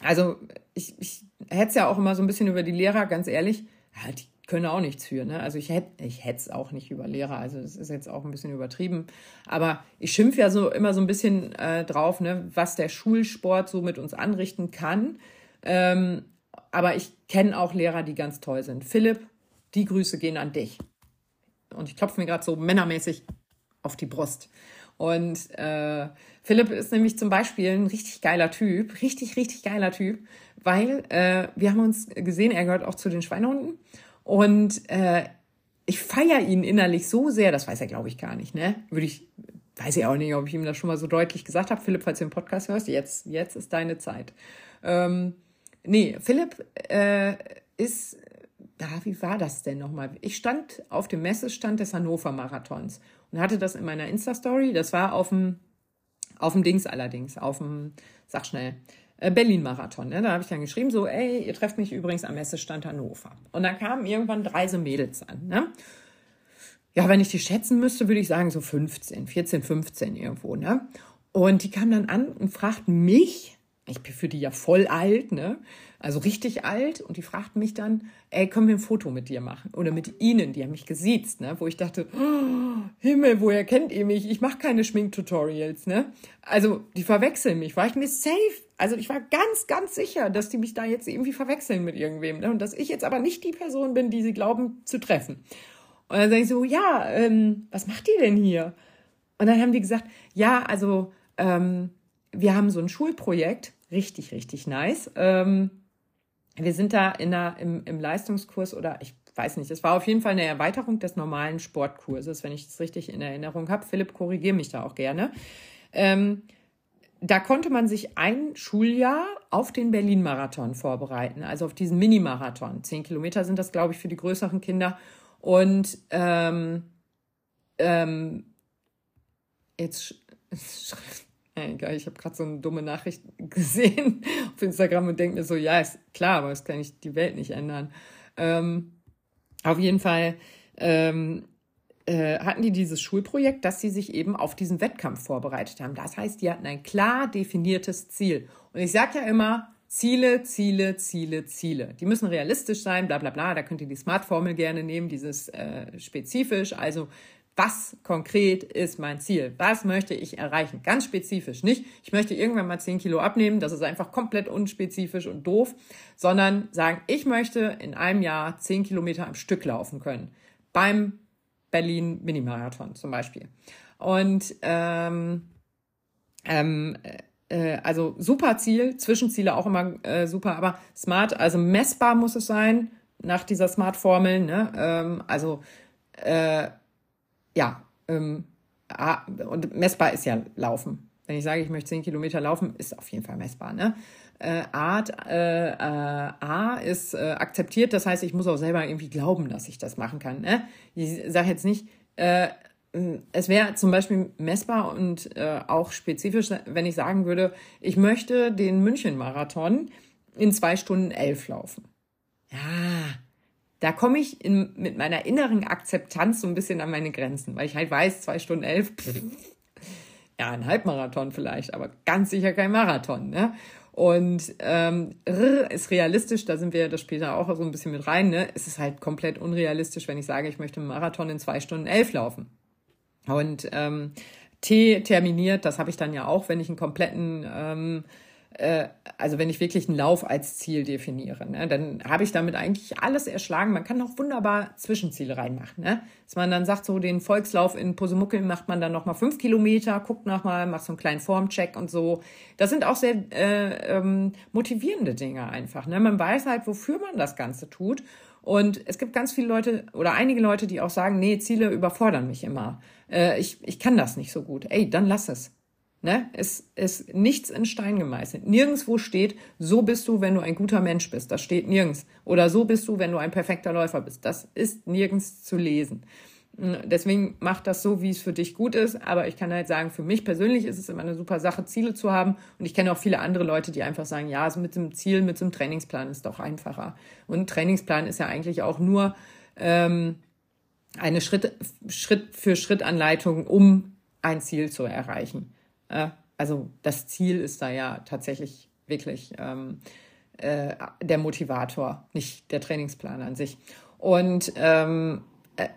also ich, ich hätte es ja auch immer so ein bisschen über die Lehrer, ganz ehrlich, ja, die können auch nichts für. Ne? Also ich hätte ich es auch nicht über Lehrer, also das ist jetzt auch ein bisschen übertrieben. Aber ich schimpfe ja so immer so ein bisschen äh, drauf, ne, was der Schulsport so mit uns anrichten kann. Ähm, aber ich kenne auch Lehrer, die ganz toll sind. Philipp, die Grüße gehen an dich. Und ich klopfe mir gerade so männermäßig auf die Brust. Und äh, Philipp ist nämlich zum Beispiel ein richtig geiler Typ, richtig, richtig geiler Typ, weil äh, wir haben uns gesehen, er gehört auch zu den Schweinehunden. Und äh, ich feiere ihn innerlich so sehr, das weiß er, glaube ich, gar nicht, ne? Würde ich, weiß ich auch nicht, ob ich ihm das schon mal so deutlich gesagt habe. Philipp, falls du den Podcast hörst, jetzt, jetzt ist deine Zeit. Ähm, nee, Philipp äh, ist, ja, wie war das denn nochmal? Ich stand auf dem Messestand des Hannover Marathons und hatte das in meiner Insta-Story. Das war auf dem, auf dem Dings allerdings, auf dem, sag schnell, äh, Berlin-Marathon. Ne? Da habe ich dann geschrieben, so, ey, ihr trefft mich übrigens am Messestand Hannover. Und dann kamen irgendwann drei so Mädels an. Ne? Ja, wenn ich die schätzen müsste, würde ich sagen so 15, 14, 15 irgendwo. Ne? Und die kamen dann an und fragten mich, ich bin für die ja voll alt, ne? Also richtig alt. Und die fragten mich dann, ey, können wir ein Foto mit dir machen? Oder mit ihnen, die haben mich gesiezt, ne? Wo ich dachte, oh, Himmel, woher kennt ihr mich? Ich mache keine Schminktutorials, ne? Also, die verwechseln mich. War ich mir safe? Also, ich war ganz, ganz sicher, dass die mich da jetzt irgendwie verwechseln mit irgendwem. Ne? Und dass ich jetzt aber nicht die Person bin, die sie glauben zu treffen. Und dann sage ich so, ja, ähm, was macht ihr denn hier? Und dann haben die gesagt, ja, also, ähm, wir haben so ein Schulprojekt, richtig, richtig nice. Ähm, wir sind da in der, im, im Leistungskurs oder ich weiß nicht, es war auf jeden Fall eine Erweiterung des normalen Sportkurses, wenn ich das richtig in Erinnerung habe. Philipp, korrigiere mich da auch gerne. Ähm, da konnte man sich ein Schuljahr auf den Berlin-Marathon vorbereiten, also auf diesen Mini-Marathon. Zehn Kilometer sind das, glaube ich, für die größeren Kinder. Und ähm, ähm, jetzt egal, ich habe gerade so eine dumme Nachricht gesehen auf Instagram und denke mir so, ja, ist klar, aber das kann ich die Welt nicht ändern. Ähm, auf jeden Fall ähm, äh, hatten die dieses Schulprojekt, dass sie sich eben auf diesen Wettkampf vorbereitet haben. Das heißt, die hatten ein klar definiertes Ziel. Und ich sage ja immer, Ziele, Ziele, Ziele, Ziele. Die müssen realistisch sein, bla bla bla. Da könnt ihr die Smart-Formel gerne nehmen, dieses äh, spezifisch. Also was konkret ist mein Ziel? Was möchte ich erreichen? Ganz spezifisch. Nicht, ich möchte irgendwann mal 10 Kilo abnehmen, das ist einfach komplett unspezifisch und doof, sondern sagen, ich möchte in einem Jahr 10 Kilometer am Stück laufen können. Beim Berlin Minimarathon zum Beispiel. Und ähm, ähm, äh, also super Ziel, Zwischenziele auch immer äh, super, aber smart, also messbar muss es sein nach dieser Smart-Formel. Ne? Ähm, also äh, ja, ähm, und messbar ist ja Laufen. Wenn ich sage, ich möchte 10 Kilometer laufen, ist auf jeden Fall messbar. Ne? Äh, Art äh, äh, A ist äh, akzeptiert, das heißt, ich muss auch selber irgendwie glauben, dass ich das machen kann. Ne? Ich sage jetzt nicht, äh, es wäre zum Beispiel messbar und äh, auch spezifisch, wenn ich sagen würde, ich möchte den München-Marathon in zwei Stunden elf laufen. Ja, da komme ich in, mit meiner inneren Akzeptanz so ein bisschen an meine Grenzen, weil ich halt weiß, zwei Stunden elf, pff, ja, ein Halbmarathon vielleicht, aber ganz sicher kein Marathon. Ne? Und ähm, ist realistisch, da sind wir das später auch so ein bisschen mit rein. Ne? Es ist halt komplett unrealistisch, wenn ich sage, ich möchte einen Marathon in zwei Stunden elf laufen. Und ähm, T terminiert, das habe ich dann ja auch, wenn ich einen kompletten ähm, äh, also wenn ich wirklich einen Lauf als Ziel definiere, ne, dann habe ich damit eigentlich alles erschlagen. Man kann auch wunderbar Zwischenziele reinmachen. Ne? Dass man dann sagt, so den Volkslauf in Posemuckel macht man dann nochmal fünf Kilometer, guckt nochmal, macht so einen kleinen Formcheck und so. Das sind auch sehr äh, ähm, motivierende Dinge einfach. Ne? Man weiß halt, wofür man das Ganze tut. Und es gibt ganz viele Leute oder einige Leute, die auch sagen, nee, Ziele überfordern mich immer. Äh, ich, ich kann das nicht so gut. Ey, dann lass es. Ne? Es ist nichts in Stein gemeißelt. Nirgendwo steht, so bist du, wenn du ein guter Mensch bist. Das steht nirgends. Oder so bist du, wenn du ein perfekter Läufer bist. Das ist nirgends zu lesen. Hm, deswegen mach das so, wie es für dich gut ist. Aber ich kann halt sagen, für mich persönlich ist es immer eine super Sache, Ziele zu haben. Und ich kenne auch viele andere Leute, die einfach sagen, ja, mit dem Ziel, mit einem Trainingsplan ist doch einfacher. Und Trainingsplan ist ja eigentlich auch nur ähm, eine Schritt, Schritt für Schritt Anleitung, um ein Ziel zu erreichen. Äh, also das Ziel ist da ja tatsächlich wirklich ähm, äh, der Motivator, nicht der Trainingsplan an sich. Und ähm, äh,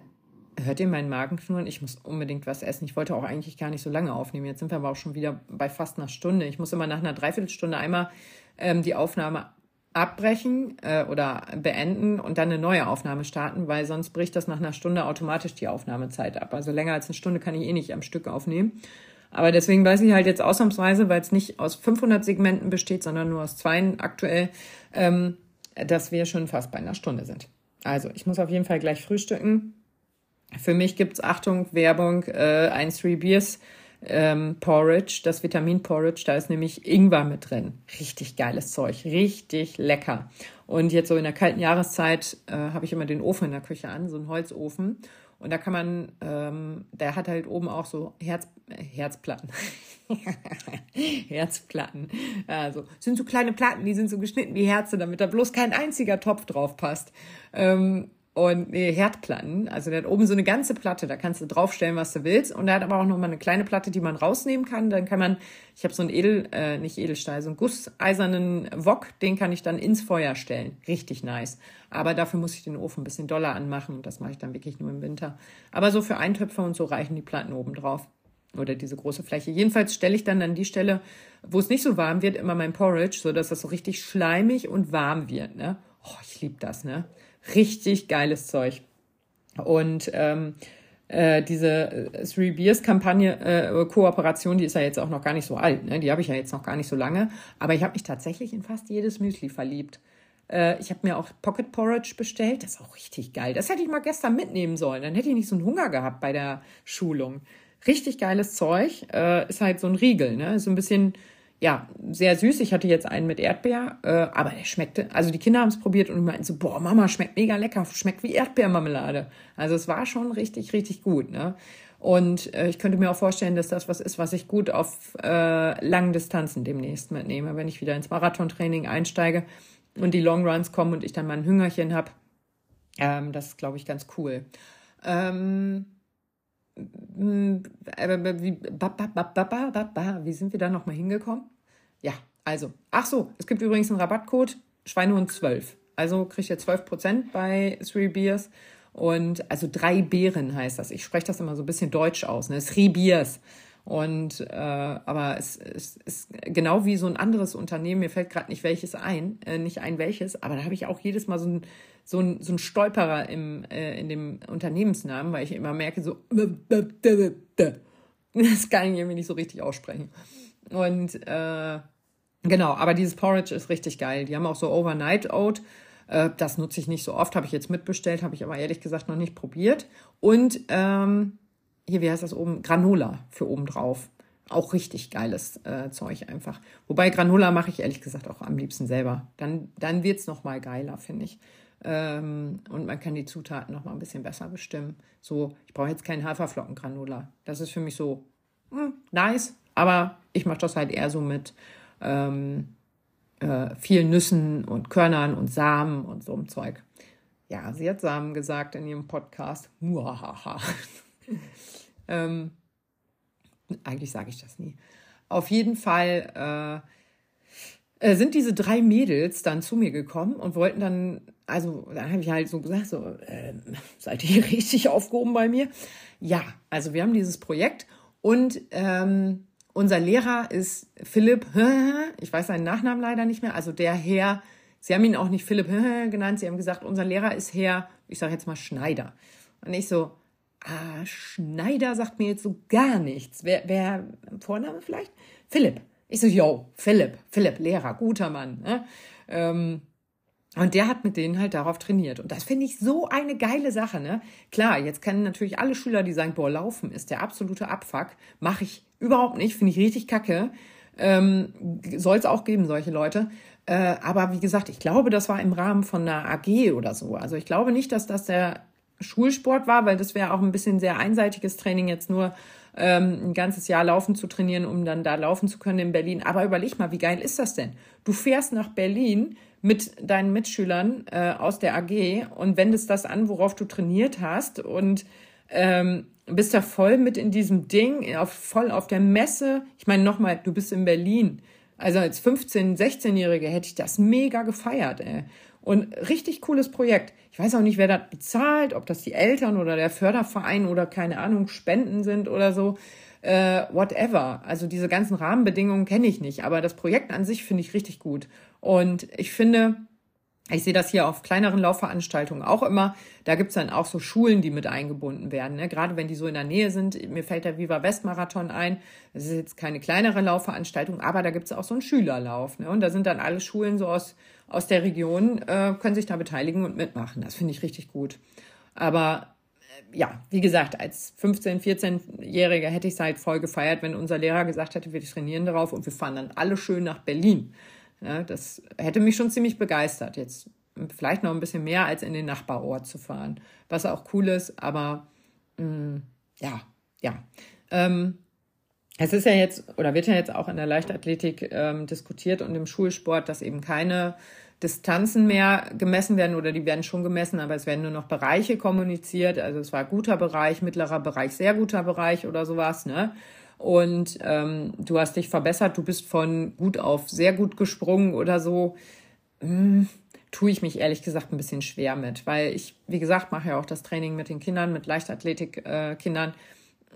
hört ihr meinen Magen knurren? Ich muss unbedingt was essen. Ich wollte auch eigentlich gar nicht so lange aufnehmen. Jetzt sind wir aber auch schon wieder bei fast einer Stunde. Ich muss immer nach einer Dreiviertelstunde einmal ähm, die Aufnahme abbrechen äh, oder beenden und dann eine neue Aufnahme starten, weil sonst bricht das nach einer Stunde automatisch die Aufnahmezeit ab. Also länger als eine Stunde kann ich eh nicht am Stück aufnehmen. Aber deswegen weiß ich halt jetzt ausnahmsweise, weil es nicht aus 500 Segmenten besteht, sondern nur aus zwei aktuell, ähm, dass wir schon fast bei einer Stunde sind. Also ich muss auf jeden Fall gleich frühstücken. Für mich gibt's Achtung, Werbung, äh, ein Three Beers ähm, Porridge, das Vitamin Porridge, da ist nämlich Ingwer mit drin. Richtig geiles Zeug, richtig lecker. Und jetzt so in der kalten Jahreszeit äh, habe ich immer den Ofen in der Küche an, so einen Holzofen. Und da kann man, ähm, der hat halt oben auch so Herz, äh, Herzplatten. Herzplatten. Also sind so kleine Platten, die sind so geschnitten wie Herze, damit da bloß kein einziger Topf drauf passt. Ähm, und nee, Herdplatten. Also der hat oben so eine ganze Platte, da kannst du draufstellen, was du willst. Und er hat aber auch noch mal eine kleine Platte, die man rausnehmen kann. Dann kann man, ich habe so einen Edel, äh, nicht Edelstahl, so einen gusseisernen Wok, den kann ich dann ins Feuer stellen. Richtig nice. Aber dafür muss ich den Ofen ein bisschen doller anmachen und das mache ich dann wirklich nur im Winter. Aber so für Eintöpfe und so reichen die Platten oben drauf. Oder diese große Fläche. Jedenfalls stelle ich dann an die Stelle, wo es nicht so warm wird, immer mein Porridge, so dass das so richtig schleimig und warm wird. Ne? Oh, ich liebe das, ne? Richtig geiles Zeug. Und ähm, äh, diese äh, Three Beers Kampagne, äh, Kooperation, die ist ja jetzt auch noch gar nicht so alt. Ne? Die habe ich ja jetzt noch gar nicht so lange. Aber ich habe mich tatsächlich in fast jedes Müsli verliebt. Äh, ich habe mir auch Pocket Porridge bestellt. Das ist auch richtig geil. Das hätte ich mal gestern mitnehmen sollen. Dann hätte ich nicht so einen Hunger gehabt bei der Schulung. Richtig geiles Zeug. Äh, ist halt so ein Riegel. Ne? So ein bisschen ja, sehr süß. Ich hatte jetzt einen mit Erdbeer, äh, aber der schmeckte, also die Kinder haben es probiert und meinten so, boah, Mama, schmeckt mega lecker, schmeckt wie Erdbeermarmelade. Also es war schon richtig, richtig gut, ne? Und äh, ich könnte mir auch vorstellen, dass das was ist, was ich gut auf äh, langen Distanzen demnächst mitnehme, wenn ich wieder ins Marathontraining einsteige und die Longruns kommen und ich dann mal ein Hüngerchen habe. Ähm, das ist, glaube ich, ganz cool. Ähm, wie, wie sind wir da nochmal hingekommen? Ja, also, ach so, es gibt übrigens einen Rabattcode Schweinehund 12. Also kriegt ihr 12% bei Three Beers. Und also drei Beeren heißt das. Ich spreche das immer so ein bisschen deutsch aus, ne? Three Beers. Und äh, aber es, es ist genau wie so ein anderes Unternehmen, mir fällt gerade nicht welches ein, äh, nicht ein welches, aber da habe ich auch jedes Mal so ein, so ein, so ein Stolperer im, äh, in dem Unternehmensnamen, weil ich immer merke, so das kann ich irgendwie nicht so richtig aussprechen. Und äh, genau, aber dieses Porridge ist richtig geil. Die haben auch so Overnight Oat. Äh, das nutze ich nicht so oft, habe ich jetzt mitbestellt, habe ich aber ehrlich gesagt noch nicht probiert. Und ähm, hier, wie heißt das oben? Granola für oben drauf. Auch richtig geiles äh, Zeug einfach. Wobei Granola mache ich ehrlich gesagt auch am liebsten selber. Dann, dann wird es nochmal geiler, finde ich. Ähm, und man kann die Zutaten nochmal ein bisschen besser bestimmen. So, ich brauche jetzt keinen Haferflockengranola. Das ist für mich so hm, nice, aber ich mache das halt eher so mit ähm, äh, vielen Nüssen und Körnern und Samen und so einem Zeug. Ja, sie hat Samen gesagt in ihrem Podcast. Muahaha. ähm, eigentlich sage ich das nie. Auf jeden Fall äh, äh, sind diese drei Mädels dann zu mir gekommen und wollten dann, also dann habe ich halt so gesagt, so, äh, seid ihr richtig aufgehoben bei mir? Ja, also wir haben dieses Projekt und ähm, unser Lehrer ist Philipp, ich weiß seinen Nachnamen leider nicht mehr, also der Herr, Sie haben ihn auch nicht Philipp genannt, Sie haben gesagt, unser Lehrer ist Herr, ich sage jetzt mal Schneider. Und ich so, ah, Schneider sagt mir jetzt so gar nichts. Wer, wer Vorname vielleicht? Philipp. Ich so, yo, Philipp, Philipp, Lehrer, guter Mann. Ne? Ähm, und der hat mit denen halt darauf trainiert. Und das finde ich so eine geile Sache, ne? Klar, jetzt kennen natürlich alle Schüler, die sagen, boah, Laufen ist der absolute Abfuck. Mache ich überhaupt nicht, finde ich richtig kacke. Ähm, Soll es auch geben, solche Leute. Äh, aber wie gesagt, ich glaube, das war im Rahmen von einer AG oder so. Also ich glaube nicht, dass das der Schulsport war, weil das wäre auch ein bisschen sehr einseitiges Training, jetzt nur ähm, ein ganzes Jahr laufen zu trainieren, um dann da laufen zu können in Berlin. Aber überleg mal, wie geil ist das denn? Du fährst nach Berlin mit deinen Mitschülern äh, aus der AG und wendest das an, worauf du trainiert hast und ähm, bist da voll mit in diesem Ding, auf, voll auf der Messe. Ich meine, nochmal, du bist in Berlin. Also als 15-, 16-Jährige hätte ich das mega gefeiert, ey. Und richtig cooles Projekt. Ich weiß auch nicht, wer das bezahlt, ob das die Eltern oder der Förderverein oder keine Ahnung, Spenden sind oder so. Äh, whatever. Also diese ganzen Rahmenbedingungen kenne ich nicht, aber das Projekt an sich finde ich richtig gut. Und ich finde, ich sehe das hier auf kleineren Laufveranstaltungen auch immer. Da gibt's dann auch so Schulen, die mit eingebunden werden. Ne? Gerade wenn die so in der Nähe sind. Mir fällt der Viva West Marathon ein. Das ist jetzt keine kleinere Laufveranstaltung, aber da gibt's auch so einen Schülerlauf. Ne? Und da sind dann alle Schulen so aus, aus der Region, äh, können sich da beteiligen und mitmachen. Das finde ich richtig gut. Aber äh, ja, wie gesagt, als 15-, 14-Jähriger hätte ich es halt voll gefeiert, wenn unser Lehrer gesagt hätte, wir trainieren darauf und wir fahren dann alle schön nach Berlin. Ja, das hätte mich schon ziemlich begeistert. Jetzt vielleicht noch ein bisschen mehr als in den Nachbarort zu fahren, was auch cool ist, aber mh, mm, ja, ja. Ähm, es ist ja jetzt oder wird ja jetzt auch in der Leichtathletik ähm, diskutiert und im Schulsport, dass eben keine Distanzen mehr gemessen werden oder die werden schon gemessen, aber es werden nur noch Bereiche kommuniziert. Also es war guter Bereich, mittlerer Bereich, sehr guter Bereich oder sowas. Ne? Und ähm, du hast dich verbessert, du bist von gut auf sehr gut gesprungen oder so. Hm, tue ich mich ehrlich gesagt ein bisschen schwer mit, weil ich, wie gesagt, mache ja auch das Training mit den Kindern, mit Leichtathletikkindern. Äh,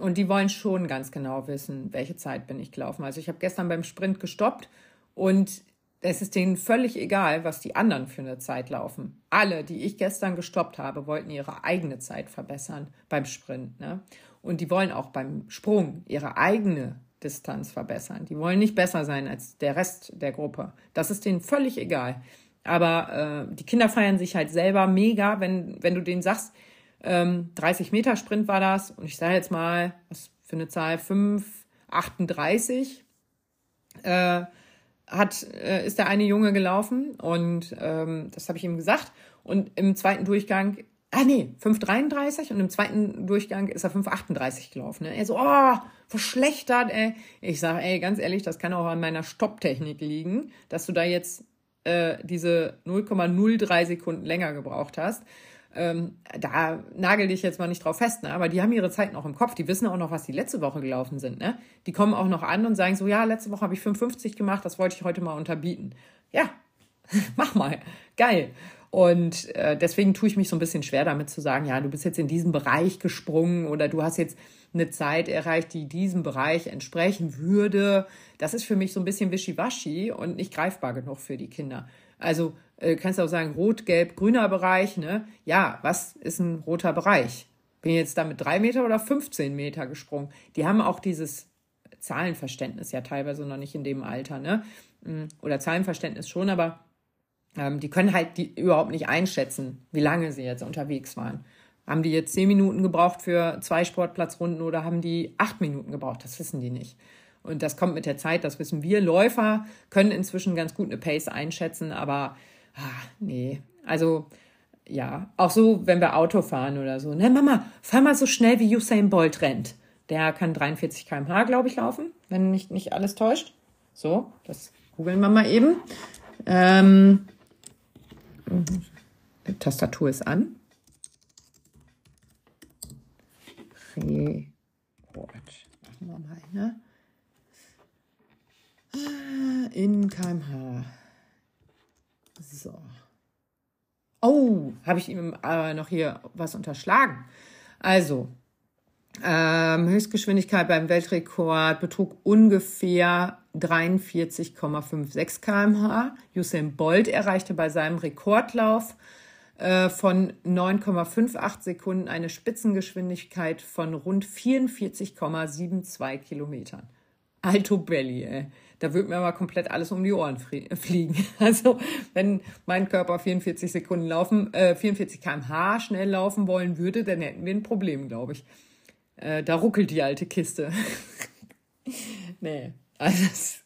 und die wollen schon ganz genau wissen, welche Zeit bin ich gelaufen. Also ich habe gestern beim Sprint gestoppt und es ist denen völlig egal, was die anderen für eine Zeit laufen. Alle, die ich gestern gestoppt habe, wollten ihre eigene Zeit verbessern beim Sprint. Ne? Und die wollen auch beim Sprung ihre eigene Distanz verbessern. Die wollen nicht besser sein als der Rest der Gruppe. Das ist denen völlig egal. Aber äh, die Kinder feiern sich halt selber mega, wenn, wenn du denen sagst, ähm, 30 Meter Sprint war das und ich sage jetzt mal, was für eine Zahl, 5, 38. Äh, hat, äh, ist der eine Junge gelaufen und ähm, das habe ich ihm gesagt. Und im zweiten Durchgang, ah nee, 5,33 und im zweiten Durchgang ist er 5,38 gelaufen. Ne? Er so, oh, verschlechtert, ey. Ich sage, ey, ganz ehrlich, das kann auch an meiner Stopptechnik liegen, dass du da jetzt äh, diese 0,03 Sekunden länger gebraucht hast. Ähm, da nagel dich jetzt mal nicht drauf fest, ne? aber die haben ihre Zeit noch im Kopf. Die wissen auch noch, was die letzte Woche gelaufen sind. Ne? Die kommen auch noch an und sagen so, ja, letzte Woche habe ich 55 gemacht, das wollte ich heute mal unterbieten. Ja, mach mal. Geil. Und äh, deswegen tue ich mich so ein bisschen schwer damit zu sagen, ja, du bist jetzt in diesem Bereich gesprungen oder du hast jetzt eine Zeit erreicht, die diesem Bereich entsprechen würde. Das ist für mich so ein bisschen wischiwaschi und nicht greifbar genug für die Kinder. Also äh, kannst du auch sagen, rot, gelb, grüner Bereich, ne? Ja, was ist ein roter Bereich? Bin ich jetzt da mit drei Meter oder 15 Meter gesprungen? Die haben auch dieses Zahlenverständnis ja teilweise noch nicht in dem Alter, ne? Mm, oder Zahlenverständnis schon, aber ähm, die können halt die überhaupt nicht einschätzen, wie lange sie jetzt unterwegs waren. Haben die jetzt zehn Minuten gebraucht für zwei Sportplatzrunden oder haben die acht Minuten gebraucht? Das wissen die nicht. Und das kommt mit der Zeit, das wissen wir. Läufer können inzwischen ganz gut eine Pace einschätzen, aber ah, nee. Also ja, auch so, wenn wir Auto fahren oder so. Ne, Mama, fahr mal so schnell, wie Usain Bolt rennt. Der kann 43 km/h, glaube ich, laufen, wenn mich nicht alles täuscht. So, das googeln wir mal eben. Ähm, Tastatur ist an. Report. Machen wir mal, ne? In kmh. So. Oh, habe ich ihm äh, noch hier was unterschlagen. Also, ähm, Höchstgeschwindigkeit beim Weltrekord betrug ungefähr 43,56 kmh. Usain Bolt erreichte bei seinem Rekordlauf äh, von 9,58 Sekunden eine Spitzengeschwindigkeit von rund 44,72 Kilometern. Alto Belly, ey. Da würde mir aber komplett alles um die Ohren fliegen. Also, wenn mein Körper 44 Sekunden laufen, äh, 44 kmh schnell laufen wollen würde, dann hätten wir ein Problem, glaube ich. Äh, da ruckelt die alte Kiste. nee, das,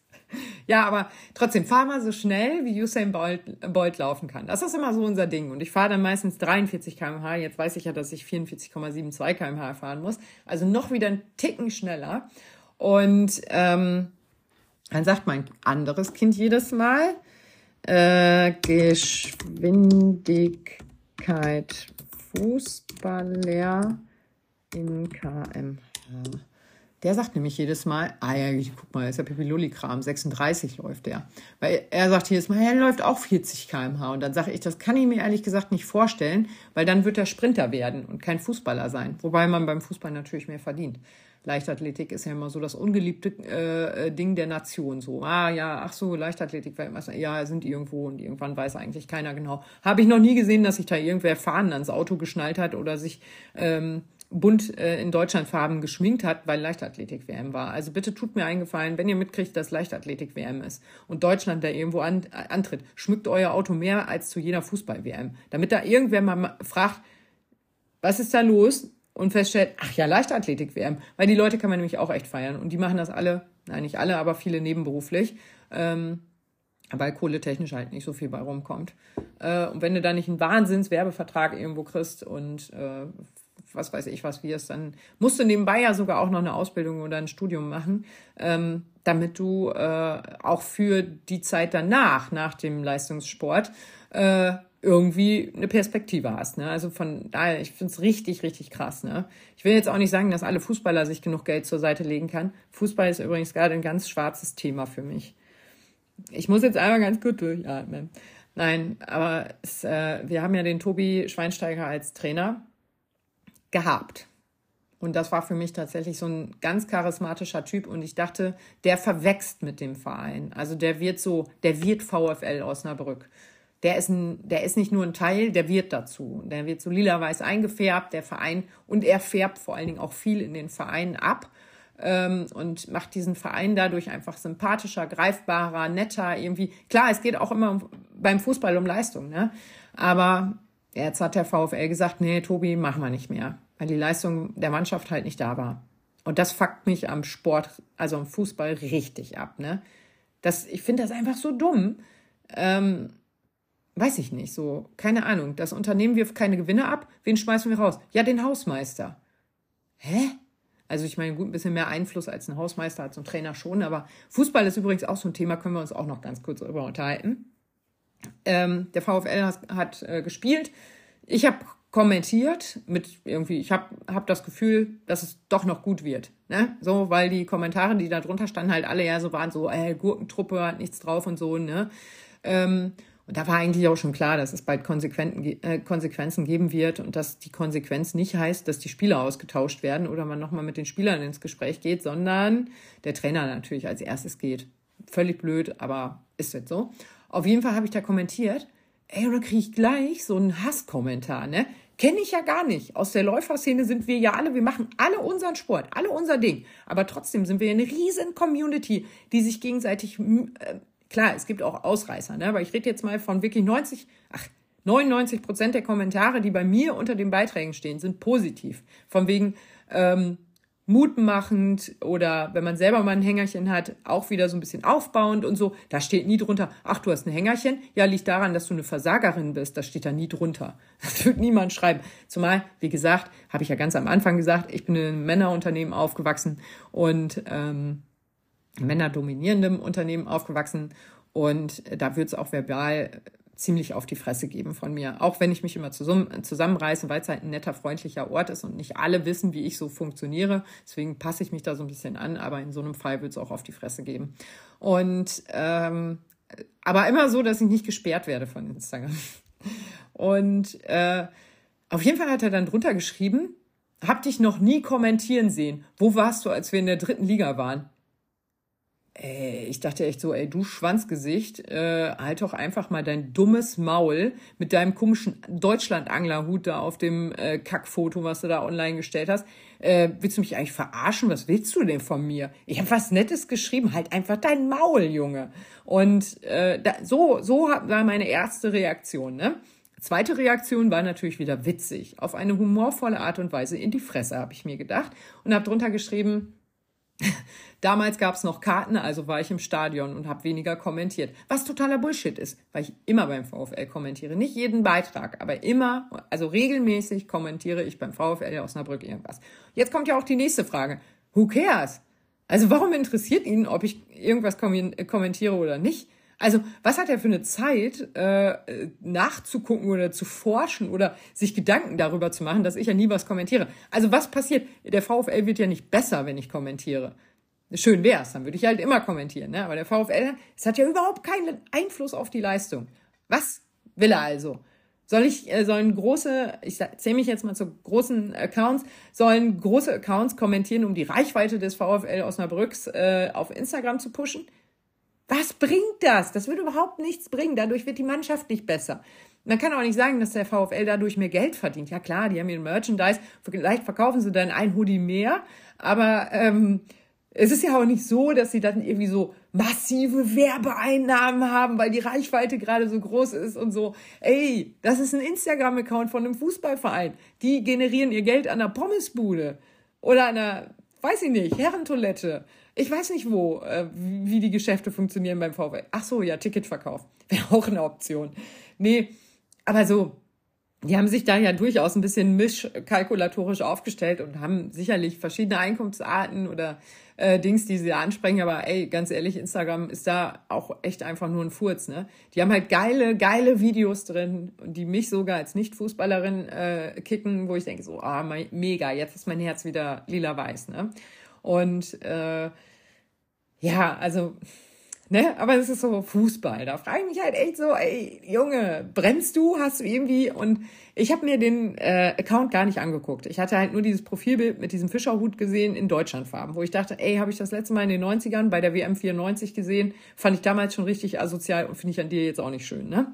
ja, aber trotzdem, fahr mal so schnell, wie Usain Bolt, Bolt laufen kann. Das ist immer so unser Ding. Und ich fahre dann meistens 43 km/h. Jetzt weiß ich ja, dass ich 44,72 km/h fahren muss. Also noch wieder ein Ticken schneller. Und ähm, dann sagt mein anderes Kind jedes Mal, äh, Geschwindigkeit Fußballer in kmh. Der sagt nämlich jedes Mal, ah ja, guck mal, ist ja Pipi Lulli-Kram, 36 läuft der. Weil er sagt jedes Mal, er läuft auch 40 km/h. Und dann sage ich, das kann ich mir ehrlich gesagt nicht vorstellen, weil dann wird er Sprinter werden und kein Fußballer sein. Wobei man beim Fußball natürlich mehr verdient. Leichtathletik ist ja immer so das ungeliebte äh, Ding der Nation. So, ah ja, ach so, Leichtathletik, ja, sind irgendwo und irgendwann weiß eigentlich keiner genau. Habe ich noch nie gesehen, dass sich da irgendwer Fahnen ans Auto geschnallt hat oder sich ähm, bunt äh, in Deutschlandfarben geschminkt hat, weil Leichtathletik-WM war. Also bitte tut mir eingefallen, wenn ihr mitkriegt, dass Leichtathletik-WM ist und Deutschland da irgendwo an, äh, antritt, schmückt euer Auto mehr als zu jeder Fußball-WM. Damit da irgendwer mal fragt, was ist da los? Und feststellt, ach ja, Leichtathletik-WM. Weil die Leute kann man nämlich auch echt feiern. Und die machen das alle, nein, nicht alle, aber viele nebenberuflich. Ähm, weil kohletechnisch halt nicht so viel bei rumkommt. Äh, und wenn du da nicht einen Wahnsinns-Werbevertrag irgendwo kriegst und äh, was weiß ich was wirst, dann musst du nebenbei ja sogar auch noch eine Ausbildung oder ein Studium machen, ähm, damit du äh, auch für die Zeit danach, nach dem Leistungssport, äh, irgendwie eine Perspektive hast. Ne? Also von daher, ich finde es richtig, richtig krass. Ne? Ich will jetzt auch nicht sagen, dass alle Fußballer sich genug Geld zur Seite legen kann. Fußball ist übrigens gerade ein ganz schwarzes Thema für mich. Ich muss jetzt einmal ganz gut durchatmen. Nein, aber es, äh, wir haben ja den Tobi Schweinsteiger als Trainer gehabt. Und das war für mich tatsächlich so ein ganz charismatischer Typ. Und ich dachte, der verwächst mit dem Verein. Also der wird so, der wird VfL Osnabrück der ist, ein, der ist nicht nur ein Teil, der wird dazu. Der wird so lila-weiß eingefärbt, der Verein, und er färbt vor allen Dingen auch viel in den Vereinen ab ähm, und macht diesen Verein dadurch einfach sympathischer, greifbarer, netter, irgendwie. Klar, es geht auch immer beim Fußball um Leistung, ne? Aber jetzt hat der VfL gesagt, nee, Tobi, machen wir nicht mehr, weil die Leistung der Mannschaft halt nicht da war. Und das fuckt mich am Sport, also am Fußball richtig ab, ne? Das, ich finde das einfach so dumm. Ähm, weiß ich nicht, so, keine Ahnung. Das Unternehmen wirft keine Gewinne ab. Wen schmeißen wir raus? Ja, den Hausmeister. Hä? Also ich meine, gut, ein bisschen mehr Einfluss als ein Hausmeister, als ein Trainer schon, aber Fußball ist übrigens auch so ein Thema, können wir uns auch noch ganz kurz darüber unterhalten. Ähm, der VfL hat, hat äh, gespielt. Ich habe kommentiert mit irgendwie, ich habe hab das Gefühl, dass es doch noch gut wird. Ne? So, weil die Kommentare, die da drunter standen, halt alle ja so waren, so, äh, Gurkentruppe hat nichts drauf und so, ne? Ähm, und da war eigentlich auch schon klar, dass es bald äh, Konsequenzen geben wird und dass die Konsequenz nicht heißt, dass die Spieler ausgetauscht werden oder man nochmal mit den Spielern ins Gespräch geht, sondern der Trainer natürlich als erstes geht. Völlig blöd, aber ist jetzt so. Auf jeden Fall habe ich da kommentiert, ey, oder kriege ich gleich so einen Hasskommentar, ne? Kenne ich ja gar nicht. Aus der Läuferszene sind wir ja alle, wir machen alle unseren Sport, alle unser Ding. Aber trotzdem sind wir eine riesen Community, die sich gegenseitig äh, Klar, es gibt auch Ausreißer, ne? aber ich rede jetzt mal von wirklich 90, ach, 99 Prozent der Kommentare, die bei mir unter den Beiträgen stehen, sind positiv. Von wegen ähm, mutmachend oder wenn man selber mal ein Hängerchen hat, auch wieder so ein bisschen aufbauend und so. Da steht nie drunter, ach, du hast ein Hängerchen. Ja, liegt daran, dass du eine Versagerin bist. Das steht da nie drunter. Das wird niemand schreiben. Zumal, wie gesagt, habe ich ja ganz am Anfang gesagt, ich bin in einem Männerunternehmen aufgewachsen und ähm, männerdominierendem Unternehmen aufgewachsen und da wird es auch verbal ziemlich auf die Fresse geben von mir. Auch wenn ich mich immer zusammenreiße, weil es halt ein netter, freundlicher Ort ist und nicht alle wissen, wie ich so funktioniere. Deswegen passe ich mich da so ein bisschen an, aber in so einem Fall wird es auch auf die Fresse geben. Und ähm, aber immer so, dass ich nicht gesperrt werde von Instagram. Und äh, auf jeden Fall hat er dann drunter geschrieben, hab dich noch nie kommentieren sehen. Wo warst du, als wir in der dritten Liga waren? Ey, ich dachte echt so, ey, du Schwanzgesicht, äh, halt doch einfach mal dein dummes Maul mit deinem komischen Deutschland-Anglerhut da auf dem äh, Kackfoto, was du da online gestellt hast. Äh, willst du mich eigentlich verarschen? Was willst du denn von mir? Ich habe was Nettes geschrieben, halt einfach dein Maul, Junge. Und äh, da, so, so war meine erste Reaktion, ne? Zweite Reaktion war natürlich wieder witzig. Auf eine humorvolle Art und Weise in die Fresse, habe ich mir gedacht. Und habe drunter geschrieben, Damals gab es noch Karten, also war ich im Stadion und habe weniger kommentiert. Was totaler Bullshit ist, weil ich immer beim VfL kommentiere. Nicht jeden Beitrag, aber immer, also regelmäßig kommentiere ich beim VfL Osnabrück irgendwas. Jetzt kommt ja auch die nächste Frage. Who cares? Also warum interessiert ihn, ob ich irgendwas kommentiere oder nicht? Also, was hat er für eine Zeit, äh, nachzugucken oder zu forschen oder sich Gedanken darüber zu machen, dass ich ja nie was kommentiere? Also, was passiert? Der VfL wird ja nicht besser, wenn ich kommentiere. Schön wär's, dann würde ich halt immer kommentieren, ne? Aber der VfL, es hat ja überhaupt keinen Einfluss auf die Leistung. Was will er also? Soll ich, äh, sollen große, ich zähle mich jetzt mal zu großen Accounts, sollen große Accounts kommentieren, um die Reichweite des VfL Osnabrücks äh, auf Instagram zu pushen? Was bringt das? Das wird überhaupt nichts bringen. Dadurch wird die Mannschaft nicht besser. Man kann auch nicht sagen, dass der VfL dadurch mehr Geld verdient. Ja klar, die haben ihren Merchandise, vielleicht verkaufen sie dann ein Hoodie mehr, aber ähm, es ist ja auch nicht so, dass sie dann irgendwie so massive Werbeeinnahmen haben, weil die Reichweite gerade so groß ist und so. Ey, das ist ein Instagram-Account von einem Fußballverein. Die generieren ihr Geld an der Pommesbude oder an einer, weiß ich nicht, Herrentoilette ich weiß nicht wo, äh, wie die Geschäfte funktionieren beim VW. Ach so, ja, Ticketverkauf. Wäre auch eine Option. Nee, aber so, die haben sich da ja durchaus ein bisschen mischkalkulatorisch aufgestellt und haben sicherlich verschiedene Einkunftsarten oder äh, Dings, die sie ansprechen. Aber ey, ganz ehrlich, Instagram ist da auch echt einfach nur ein Furz. Ne? Die haben halt geile, geile Videos drin, die mich sogar als Nicht-Fußballerin äh, kicken, wo ich denke so, ah, mega, jetzt ist mein Herz wieder lila-weiß. Ne? Und äh, ja, also Ne? Aber es ist so Fußball. Da frage ich mich halt echt so, ey, Junge, brennst du? Hast du irgendwie? Und ich habe mir den äh, Account gar nicht angeguckt. Ich hatte halt nur dieses Profilbild mit diesem Fischerhut gesehen in Deutschlandfarben, wo ich dachte, ey, habe ich das letzte Mal in den 90ern bei der WM 94 gesehen. Fand ich damals schon richtig asozial und finde ich an dir jetzt auch nicht schön. Ne?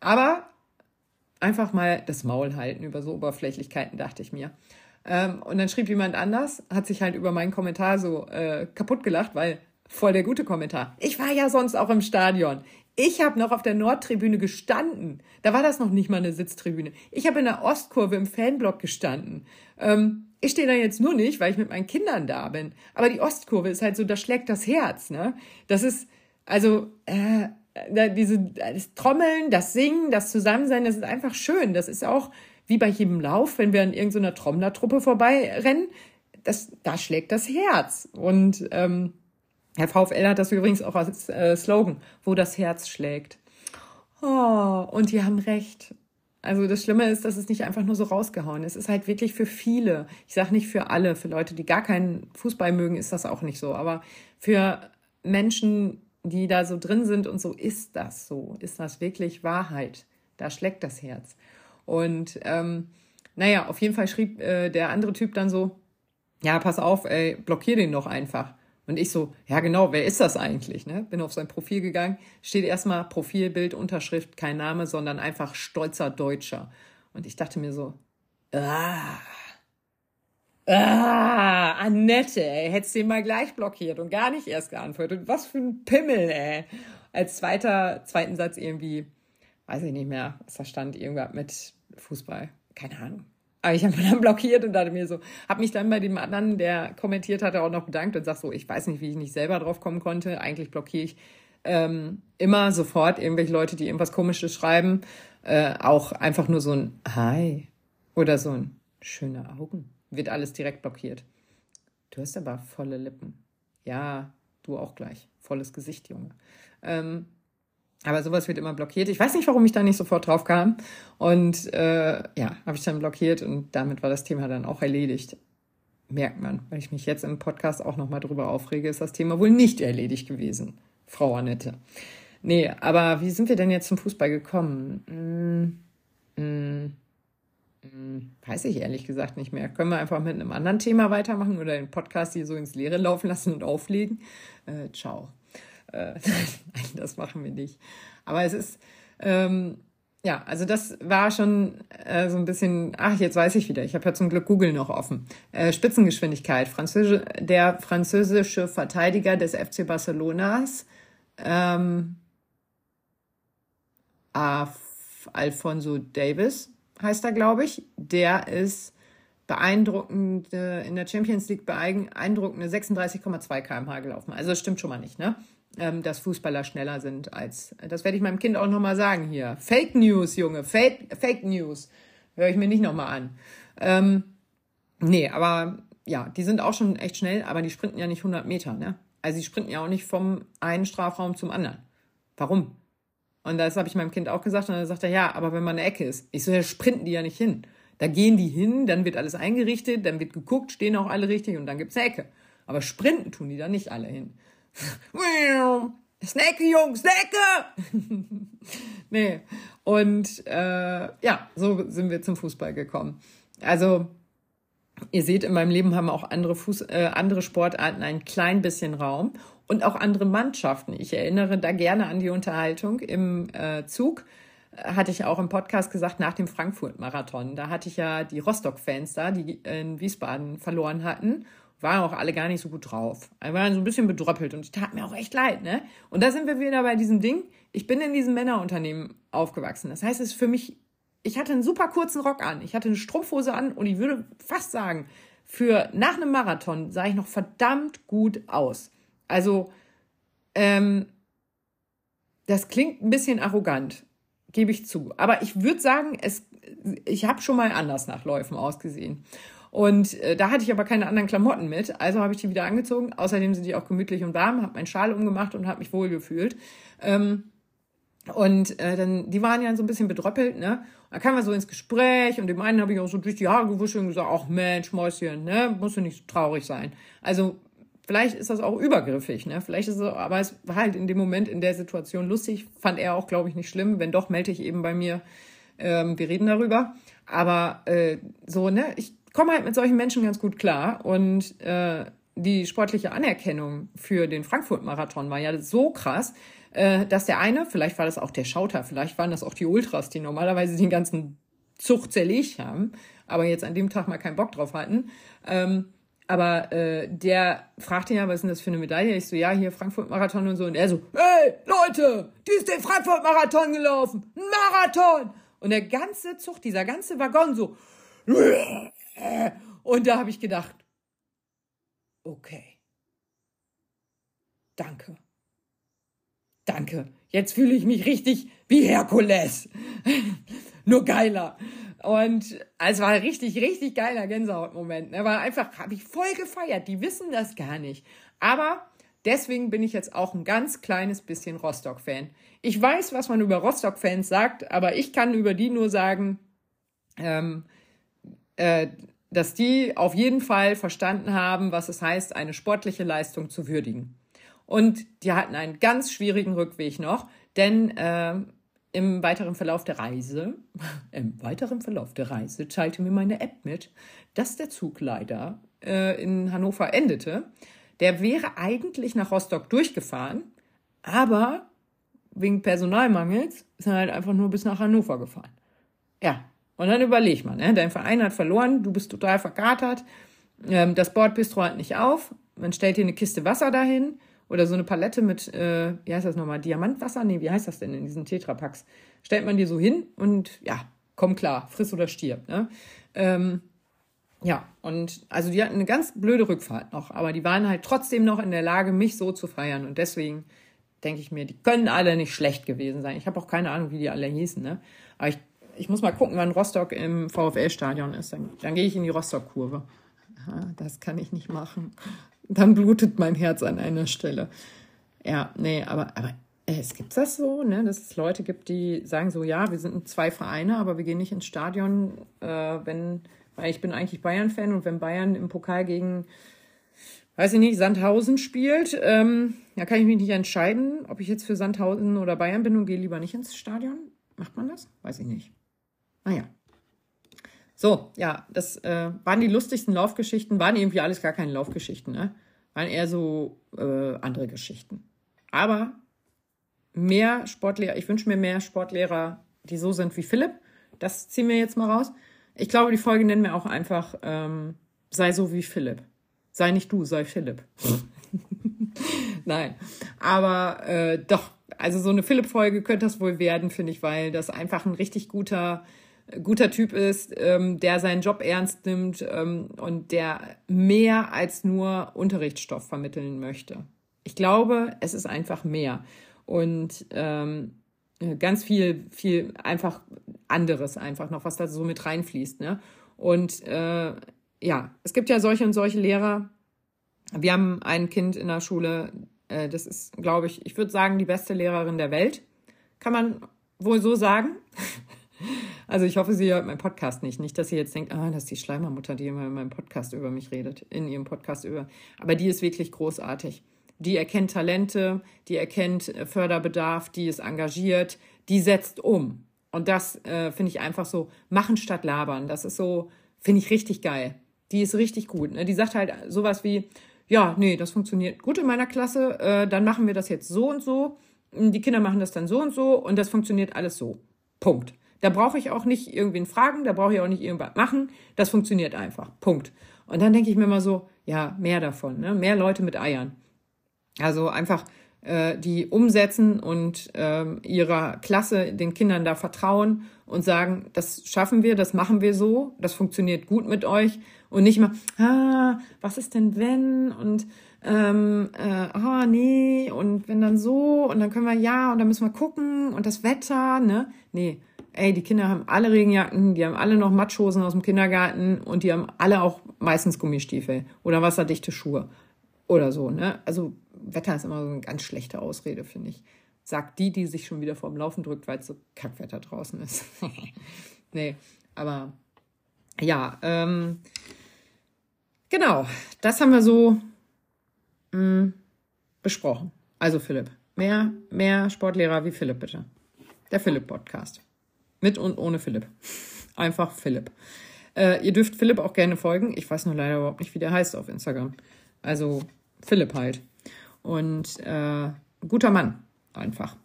Aber einfach mal das Maul halten über so Oberflächlichkeiten, dachte ich mir. Ähm, und dann schrieb jemand anders, hat sich halt über meinen Kommentar so äh, kaputt gelacht, weil Voll der gute Kommentar. Ich war ja sonst auch im Stadion. Ich habe noch auf der Nordtribüne gestanden. Da war das noch nicht mal eine Sitztribüne. Ich habe in der Ostkurve im Fanblock gestanden. Ähm, ich stehe da jetzt nur nicht, weil ich mit meinen Kindern da bin. Aber die Ostkurve ist halt so, da schlägt das Herz. Ne? Das ist, also, äh, diese, das Trommeln, das Singen, das Zusammensein, das ist einfach schön. Das ist auch wie bei jedem Lauf, wenn wir an irgendeiner Trommlertruppe vorbeirennen, das, da schlägt das Herz. Und ähm, Herr VfL hat das übrigens auch als äh, Slogan, wo das Herz schlägt. Oh, und die haben recht. Also das Schlimme ist, dass es nicht einfach nur so rausgehauen ist. Es ist halt wirklich für viele. Ich sage nicht für alle. Für Leute, die gar keinen Fußball mögen, ist das auch nicht so. Aber für Menschen, die da so drin sind und so ist das so. Ist das wirklich Wahrheit? Da schlägt das Herz. Und ähm, naja, auf jeden Fall schrieb äh, der andere Typ dann so, ja, pass auf, ey, blockier den doch einfach. Und ich so, ja genau, wer ist das eigentlich? Ne? Bin auf sein Profil gegangen, steht erstmal Profilbild, Unterschrift, kein Name, sondern einfach stolzer Deutscher. Und ich dachte mir so, ah, ah, Annette, ey, hättest den mal gleich blockiert und gar nicht erst geantwortet. Was für ein Pimmel, ey. Als zweiter, zweiten Satz irgendwie, weiß ich nicht mehr, was da stand, irgendwas mit Fußball. Keine Ahnung. Aber ich habe dann blockiert und dachte mir so, habe mich dann bei dem anderen, der kommentiert hatte, auch noch bedankt und sag so, ich weiß nicht, wie ich nicht selber drauf kommen konnte. Eigentlich blockiere ich ähm, immer sofort irgendwelche Leute, die irgendwas Komisches schreiben. Äh, auch einfach nur so ein Hi oder so ein schöne Augen. Wird alles direkt blockiert. Du hast aber volle Lippen. Ja, du auch gleich. Volles Gesicht, Junge. Ähm, aber sowas wird immer blockiert. Ich weiß nicht, warum ich da nicht sofort drauf kam. Und äh, ja, habe ich dann blockiert und damit war das Thema dann auch erledigt. Merkt man, weil ich mich jetzt im Podcast auch nochmal drüber aufrege, ist das Thema wohl nicht erledigt gewesen, Frau Annette. Nee, aber wie sind wir denn jetzt zum Fußball gekommen? Hm, hm, hm, weiß ich ehrlich gesagt nicht mehr. Können wir einfach mit einem anderen Thema weitermachen oder den Podcast hier so ins Leere laufen lassen und auflegen? Äh, ciao. Äh, nein, das machen wir nicht. Aber es ist, ähm, ja, also das war schon äh, so ein bisschen, ach, jetzt weiß ich wieder, ich habe ja zum Glück Google noch offen. Äh, Spitzengeschwindigkeit. Französische, der französische Verteidiger des FC Barcelonas, ähm, Alfonso Davis heißt er, glaube ich, der ist beeindruckend in der Champions League beeindruckende 36,2 km/h gelaufen. Also das stimmt schon mal nicht, ne? Ähm, dass Fußballer schneller sind als. Das werde ich meinem Kind auch nochmal sagen hier. Fake News, Junge, Fake, Fake News. Höre ich mir nicht nochmal an. Ähm, nee, aber ja, die sind auch schon echt schnell, aber die sprinten ja nicht 100 Meter, ne? Also die sprinten ja auch nicht vom einen Strafraum zum anderen. Warum? Und das habe ich meinem Kind auch gesagt und dann sagt er, ja, aber wenn man eine Ecke ist. Ich so, ja, sprinten die ja nicht hin. Da gehen die hin, dann wird alles eingerichtet, dann wird geguckt, stehen auch alle richtig und dann gibt's eine Ecke. Aber sprinten tun die da nicht alle hin. Snacke, Jungs, Snacke! nee. Und äh, ja, so sind wir zum Fußball gekommen. Also, ihr seht, in meinem Leben haben auch andere, Fuß, äh, andere Sportarten ein klein bisschen Raum und auch andere Mannschaften. Ich erinnere da gerne an die Unterhaltung im äh, Zug. Hatte ich auch im Podcast gesagt, nach dem Frankfurt-Marathon. Da hatte ich ja die Rostock-Fans da, die in Wiesbaden verloren hatten waren auch alle gar nicht so gut drauf. Wir waren so ein bisschen bedröppelt und ich tat mir auch echt leid, ne? Und da sind wir wieder bei diesem Ding. Ich bin in diesem Männerunternehmen aufgewachsen. Das heißt, es ist für mich, ich hatte einen super kurzen Rock an, ich hatte eine Strumpfhose an und ich würde fast sagen, für nach einem Marathon sah ich noch verdammt gut aus. Also, ähm, das klingt ein bisschen arrogant, gebe ich zu. Aber ich würde sagen, es ich habe schon mal anders nach Läufen ausgesehen. Und äh, da hatte ich aber keine anderen Klamotten mit, also habe ich die wieder angezogen. Außerdem sind die auch gemütlich und warm, habe meinen Schal umgemacht und habe mich wohl gefühlt. Ähm, und äh, dann, die waren ja so ein bisschen bedröppelt, ne? Dann kamen wir so ins Gespräch und dem einen habe ich auch so durch die Haare gewuscht und gesagt, ach Mensch, Mäuschen, ne, musst du nicht so traurig sein. Also vielleicht ist das auch übergriffig, ne? Vielleicht ist es, aber es war halt in dem Moment in der Situation lustig, fand er auch, glaube ich, nicht schlimm. Wenn doch, melde ich eben bei mir. Ähm, wir reden darüber. Aber äh, so, ne, ich komme halt mit solchen Menschen ganz gut klar und äh, die sportliche Anerkennung für den Frankfurt-Marathon war ja so krass, äh, dass der eine, vielleicht war das auch der Schauter, vielleicht waren das auch die Ultras, die normalerweise den ganzen Zug zerlegt haben, aber jetzt an dem Tag mal keinen Bock drauf hatten. Ähm, aber äh, der fragte ja, was ist denn das für eine Medaille? Ich so, ja, hier Frankfurt-Marathon und so. Und er so, hey, Leute, die ist den Frankfurt-Marathon gelaufen. Marathon! Und der ganze Zug, dieser ganze Waggon so. Und da habe ich gedacht, okay. Danke. Danke. Jetzt fühle ich mich richtig wie Herkules. Nur geiler. Und es war richtig, richtig geiler Gänsehautmoment. Ne? War einfach, habe ich voll gefeiert. Die wissen das gar nicht. Aber deswegen bin ich jetzt auch ein ganz kleines bisschen Rostock-Fan. Ich weiß, was man über Rostock-Fans sagt, aber ich kann über die nur sagen, ähm, äh, dass die auf jeden Fall verstanden haben, was es heißt, eine sportliche Leistung zu würdigen. Und die hatten einen ganz schwierigen Rückweg noch, denn äh, im weiteren Verlauf der Reise, im weiteren Verlauf der Reise teilte mir meine App mit, dass der Zug leider äh, in Hannover endete. Der wäre eigentlich nach Rostock durchgefahren, aber wegen Personalmangels ist er halt einfach nur bis nach Hannover gefahren. Ja, und dann überleg mal, ne? dein Verein hat verloren, du bist total verkatert, ähm, das Bordbistro hat nicht auf, man stellt dir eine Kiste Wasser dahin, oder so eine Palette mit, äh, wie heißt das nochmal, Diamantwasser? Nee, wie heißt das denn in diesen Tetrapacks? Stellt man dir so hin und ja, komm klar, friss oder stirb. Ne? Ähm, ja, und also die hatten eine ganz blöde Rückfahrt noch, aber die waren halt trotzdem noch in der Lage, mich so zu feiern. Und deswegen denke ich mir, die können alle nicht schlecht gewesen sein. Ich habe auch keine Ahnung, wie die alle hießen, ne? Aber ich, ich muss mal gucken, wann Rostock im VfL-Stadion ist. Dann, dann gehe ich in die Rostock-Kurve. Das kann ich nicht machen dann blutet mein Herz an einer Stelle. Ja, nee, aber, aber äh, es gibt das so, ne, dass es Leute gibt, die sagen so, ja, wir sind zwei Vereine, aber wir gehen nicht ins Stadion, äh, wenn, weil ich bin eigentlich Bayern-Fan und wenn Bayern im Pokal gegen, weiß ich nicht, Sandhausen spielt, ähm, da kann ich mich nicht entscheiden, ob ich jetzt für Sandhausen oder Bayern bin und gehe lieber nicht ins Stadion. Macht man das? Weiß ich nicht. Naja. So, ja, das äh, waren die lustigsten Laufgeschichten, waren irgendwie alles gar keine Laufgeschichten, ne? Waren eher so äh, andere Geschichten. Aber mehr Sportlehrer, ich wünsche mir mehr Sportlehrer, die so sind wie Philipp. Das ziehen wir jetzt mal raus. Ich glaube, die Folge nennen wir auch einfach ähm, Sei so wie Philipp. Sei nicht du, sei Philipp. Nein. Aber äh, doch, also so eine Philipp-Folge könnte das wohl werden, finde ich, weil das einfach ein richtig guter guter Typ ist, ähm, der seinen Job ernst nimmt ähm, und der mehr als nur Unterrichtsstoff vermitteln möchte. Ich glaube, es ist einfach mehr und ähm, ganz viel, viel einfach anderes einfach noch, was da so mit reinfließt. Ne? Und äh, ja, es gibt ja solche und solche Lehrer. Wir haben ein Kind in der Schule, äh, das ist, glaube ich, ich würde sagen, die beste Lehrerin der Welt. Kann man wohl so sagen. Also ich hoffe, sie hört meinen Podcast nicht. Nicht, dass sie jetzt denkt, ah, das ist die Schleimermutter, die immer in meinem Podcast über mich redet, in ihrem Podcast über. Aber die ist wirklich großartig. Die erkennt Talente, die erkennt äh, Förderbedarf, die ist engagiert, die setzt um. Und das äh, finde ich einfach so, machen statt labern. Das ist so, finde ich richtig geil. Die ist richtig gut. Ne? Die sagt halt sowas wie, ja, nee, das funktioniert gut in meiner Klasse, äh, dann machen wir das jetzt so und so. Die Kinder machen das dann so und so und das funktioniert alles so. Punkt. Da brauche ich auch nicht irgendwen fragen, da brauche ich auch nicht irgendwas machen. Das funktioniert einfach. Punkt. Und dann denke ich mir mal so, ja, mehr davon, ne? mehr Leute mit Eiern. Also einfach äh, die umsetzen und äh, ihrer Klasse, den Kindern da vertrauen und sagen, das schaffen wir, das machen wir so, das funktioniert gut mit euch und nicht mal, ah, was ist denn wenn und ähm, äh, ah, nee, und wenn dann so und dann können wir ja und dann müssen wir gucken und das Wetter, ne? Nee, ey, die Kinder haben alle Regenjacken, die haben alle noch Matschhosen aus dem Kindergarten und die haben alle auch meistens Gummistiefel oder wasserdichte Schuhe oder so. Ne? Also Wetter ist immer so eine ganz schlechte Ausrede, finde ich. Sagt die, die sich schon wieder vorm Laufen drückt, weil es so Kackwetter draußen ist. nee, aber ja, ähm, genau, das haben wir so mh, mm, besprochen. Also Philipp, mehr, mehr Sportlehrer wie Philipp bitte. Der Philipp-Podcast. Mit und ohne Philipp. Einfach Philipp. Äh, ihr dürft Philipp auch gerne folgen. Ich weiß nur leider überhaupt nicht, wie der heißt auf Instagram. Also Philipp halt. Und äh, guter Mann, einfach.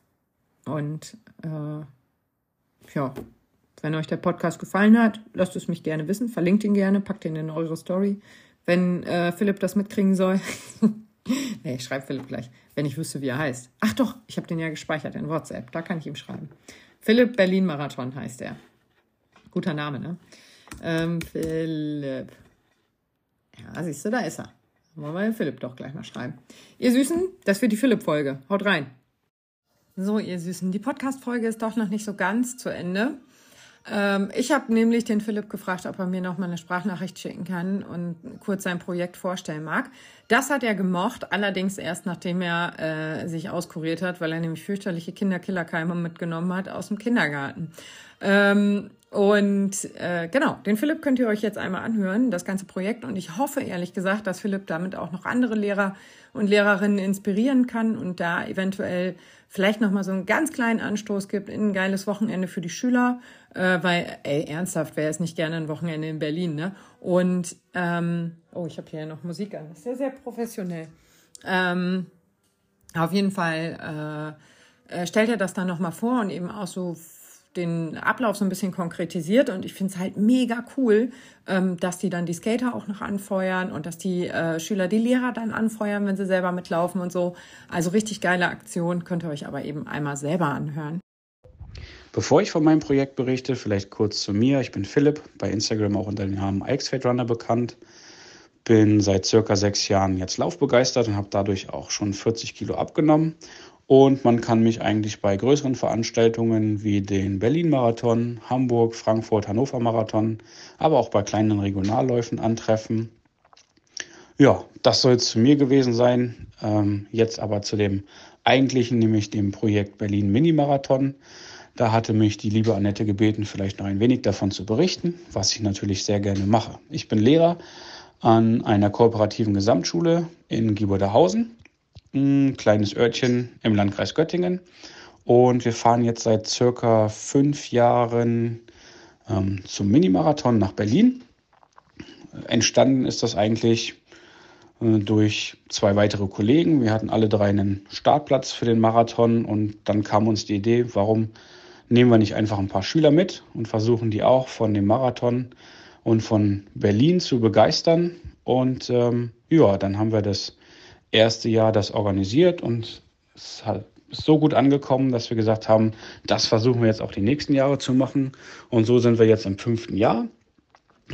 Und äh, ja, wenn euch der Podcast gefallen hat, lasst es mich gerne wissen. Verlinkt ihn gerne, packt ihn in eure Story. Wenn äh, Philipp das mitkriegen soll. nee, ich schreibe Philipp gleich, wenn ich wüsste, wie er heißt. Ach doch, ich habe den ja gespeichert in WhatsApp. Da kann ich ihm schreiben. Philipp Berlin Marathon heißt er. Guter Name, ne? Ähm, Philipp. Ja, siehst du, da ist er. Wollen wir Philipp doch gleich mal schreiben. Ihr Süßen, das wird die Philipp-Folge. Haut rein. So, ihr Süßen, die Podcast-Folge ist doch noch nicht so ganz zu Ende. Ähm, ich habe nämlich den Philipp gefragt, ob er mir noch mal eine Sprachnachricht schicken kann und kurz sein Projekt vorstellen mag. Das hat er gemocht, allerdings erst nachdem er äh, sich auskuriert hat, weil er nämlich fürchterliche Kinderkillerkeime mitgenommen hat aus dem Kindergarten. Ähm, und äh, genau, den Philipp könnt ihr euch jetzt einmal anhören, das ganze Projekt. Und ich hoffe ehrlich gesagt, dass Philipp damit auch noch andere Lehrer und Lehrerinnen inspirieren kann und da eventuell vielleicht nochmal so einen ganz kleinen Anstoß gibt in ein geiles Wochenende für die Schüler, äh, weil, ey, ernsthaft, wer ist nicht gerne ein Wochenende in Berlin, ne? Und, ähm, oh, ich habe hier noch Musik an, das ist sehr, sehr professionell. Ähm, auf jeden Fall äh, äh stellt er das dann nochmal vor und eben auch so den Ablauf so ein bisschen konkretisiert und ich finde es halt mega cool, ähm, dass die dann die Skater auch noch anfeuern und dass die äh, Schüler die Lehrer dann anfeuern, wenn sie selber mitlaufen und so. Also richtig geile Aktion, könnt ihr euch aber eben einmal selber anhören. Bevor ich von meinem Projekt berichte, vielleicht kurz zu mir. Ich bin Philipp, bei Instagram auch unter dem Namen Ixfade Runner bekannt. Bin seit circa sechs Jahren jetzt laufbegeistert und habe dadurch auch schon 40 Kilo abgenommen und man kann mich eigentlich bei größeren Veranstaltungen wie den Berlin-Marathon, Hamburg, Frankfurt, Hannover-Marathon, aber auch bei kleinen Regionalläufen antreffen. Ja, das soll es zu mir gewesen sein. Ähm, jetzt aber zu dem eigentlichen, nämlich dem Projekt Berlin Mini-Marathon. Da hatte mich die liebe Annette gebeten, vielleicht noch ein wenig davon zu berichten, was ich natürlich sehr gerne mache. Ich bin Lehrer an einer kooperativen Gesamtschule in Gieboderhausen ein kleines Örtchen im Landkreis Göttingen. Und wir fahren jetzt seit circa fünf Jahren ähm, zum Minimarathon nach Berlin. Entstanden ist das eigentlich äh, durch zwei weitere Kollegen. Wir hatten alle drei einen Startplatz für den Marathon und dann kam uns die Idee, warum nehmen wir nicht einfach ein paar Schüler mit und versuchen die auch von dem Marathon und von Berlin zu begeistern. Und ähm, ja, dann haben wir das erste Jahr das organisiert und es ist so gut angekommen, dass wir gesagt haben, das versuchen wir jetzt auch die nächsten Jahre zu machen. Und so sind wir jetzt im fünften Jahr,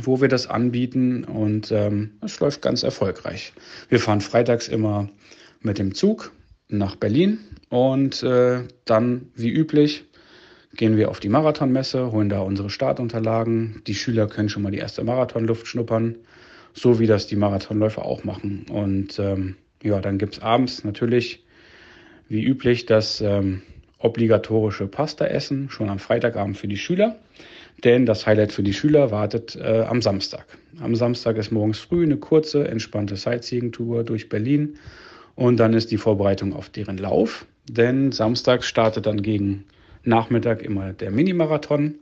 wo wir das anbieten und ähm, es läuft ganz erfolgreich. Wir fahren freitags immer mit dem Zug nach Berlin und äh, dann, wie üblich, gehen wir auf die Marathonmesse, holen da unsere Startunterlagen. Die Schüler können schon mal die erste Marathonluft schnuppern, so wie das die Marathonläufer auch machen. Und ähm, ja, dann gibt es abends natürlich, wie üblich, das ähm, obligatorische Pasta-Essen, schon am Freitagabend für die Schüler. Denn das Highlight für die Schüler wartet äh, am Samstag. Am Samstag ist morgens früh eine kurze, entspannte Sightseeing-Tour durch Berlin. Und dann ist die Vorbereitung auf deren Lauf. Denn Samstag startet dann gegen Nachmittag immer der Minimarathon.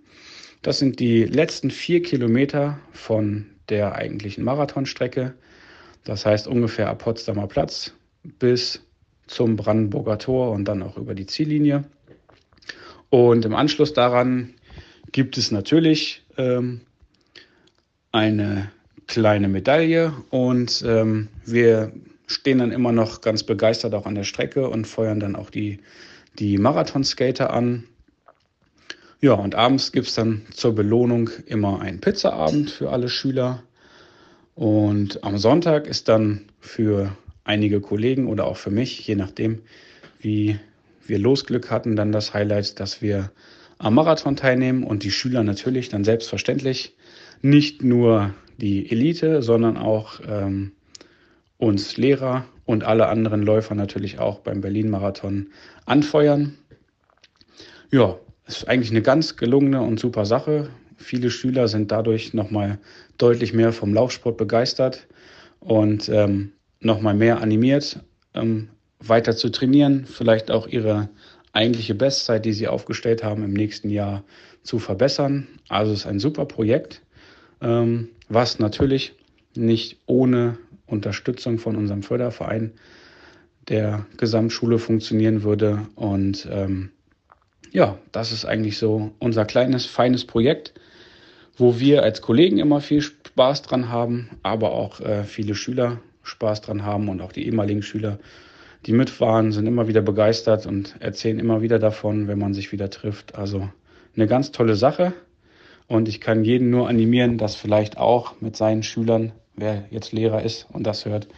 Das sind die letzten vier Kilometer von der eigentlichen Marathonstrecke. Das heißt ungefähr ab Potsdamer Platz bis zum Brandenburger Tor und dann auch über die Ziellinie. Und im Anschluss daran gibt es natürlich ähm, eine kleine Medaille und ähm, wir stehen dann immer noch ganz begeistert auch an der Strecke und feuern dann auch die, die Marathonskater an. Ja, und abends gibt es dann zur Belohnung immer einen Pizzaabend für alle Schüler. Und am Sonntag ist dann für einige Kollegen oder auch für mich, je nachdem, wie wir Losglück hatten, dann das Highlight, dass wir am Marathon teilnehmen und die Schüler natürlich dann selbstverständlich nicht nur die Elite, sondern auch ähm, uns Lehrer und alle anderen Läufer natürlich auch beim Berlin-Marathon anfeuern. Ja, ist eigentlich eine ganz gelungene und super Sache. Viele Schüler sind dadurch nochmal deutlich mehr vom Laufsport begeistert und ähm, nochmal mehr animiert, ähm, weiter zu trainieren, vielleicht auch ihre eigentliche Bestzeit, die sie aufgestellt haben, im nächsten Jahr zu verbessern. Also es ist ein super Projekt, ähm, was natürlich nicht ohne Unterstützung von unserem Förderverein der Gesamtschule funktionieren würde. Und ähm, ja, das ist eigentlich so unser kleines, feines Projekt, wo wir als Kollegen immer viel Spaß dran haben, aber auch äh, viele Schüler Spaß dran haben und auch die ehemaligen Schüler, die mitfahren, sind immer wieder begeistert und erzählen immer wieder davon, wenn man sich wieder trifft. Also eine ganz tolle Sache. Und ich kann jeden nur animieren, das vielleicht auch mit seinen Schülern, wer jetzt Lehrer ist und das hört,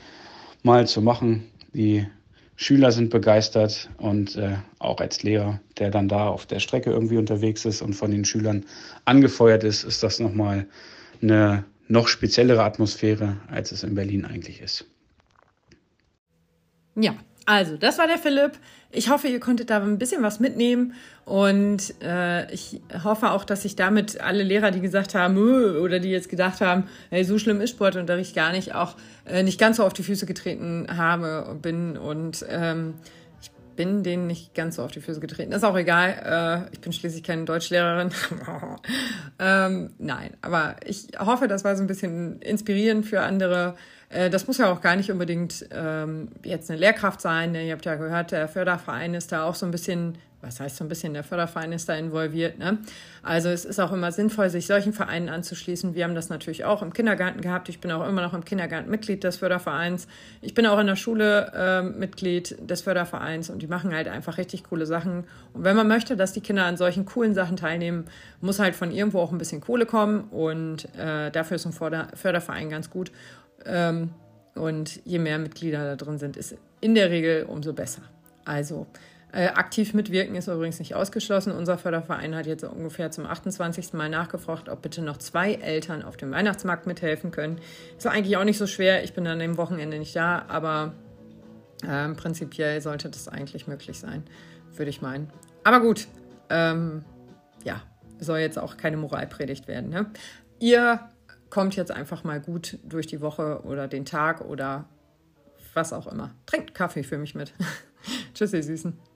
mal zu machen. Die Schüler sind begeistert und äh, auch als Lehrer, der dann da auf der Strecke irgendwie unterwegs ist und von den Schülern angefeuert ist, ist das nochmal eine noch speziellere Atmosphäre, als es in Berlin eigentlich ist. Ja, also, das war der Philipp. Ich hoffe, ihr konntet da ein bisschen was mitnehmen und äh, ich hoffe auch, dass ich damit alle Lehrer, die gesagt haben oder die jetzt gedacht haben, hey, so schlimm ist Sportunterricht gar nicht, auch äh, nicht ganz so auf die Füße getreten habe bin und ähm, bin denen nicht ganz so auf die Füße getreten. Ist auch egal. Äh, ich bin schließlich keine Deutschlehrerin. ähm, nein, aber ich hoffe, das war so ein bisschen inspirierend für andere äh, das muss ja auch gar nicht unbedingt ähm, jetzt eine Lehrkraft sein. Ihr habt ja gehört, der Förderverein ist da auch so ein bisschen, was heißt so ein bisschen, der Förderverein ist da involviert. Ne? Also es ist auch immer sinnvoll, sich solchen Vereinen anzuschließen. Wir haben das natürlich auch im Kindergarten gehabt. Ich bin auch immer noch im Kindergarten Mitglied des Fördervereins. Ich bin auch in der Schule äh, Mitglied des Fördervereins und die machen halt einfach richtig coole Sachen. Und wenn man möchte, dass die Kinder an solchen coolen Sachen teilnehmen, muss halt von irgendwo auch ein bisschen Kohle kommen und äh, dafür ist ein Förderverein ganz gut. Ähm, und je mehr Mitglieder da drin sind, ist in der Regel umso besser. Also äh, aktiv mitwirken ist übrigens nicht ausgeschlossen. Unser Förderverein hat jetzt ungefähr zum 28. Mal nachgefragt, ob bitte noch zwei Eltern auf dem Weihnachtsmarkt mithelfen können. Ist eigentlich auch nicht so schwer. Ich bin dann am Wochenende nicht da, aber äh, prinzipiell sollte das eigentlich möglich sein, würde ich meinen. Aber gut, ähm, ja, soll jetzt auch keine Moralpredigt werden. Ne? Ihr kommt jetzt einfach mal gut durch die Woche oder den Tag oder was auch immer. Trinkt Kaffee für mich mit. Tschüss, ihr Süßen.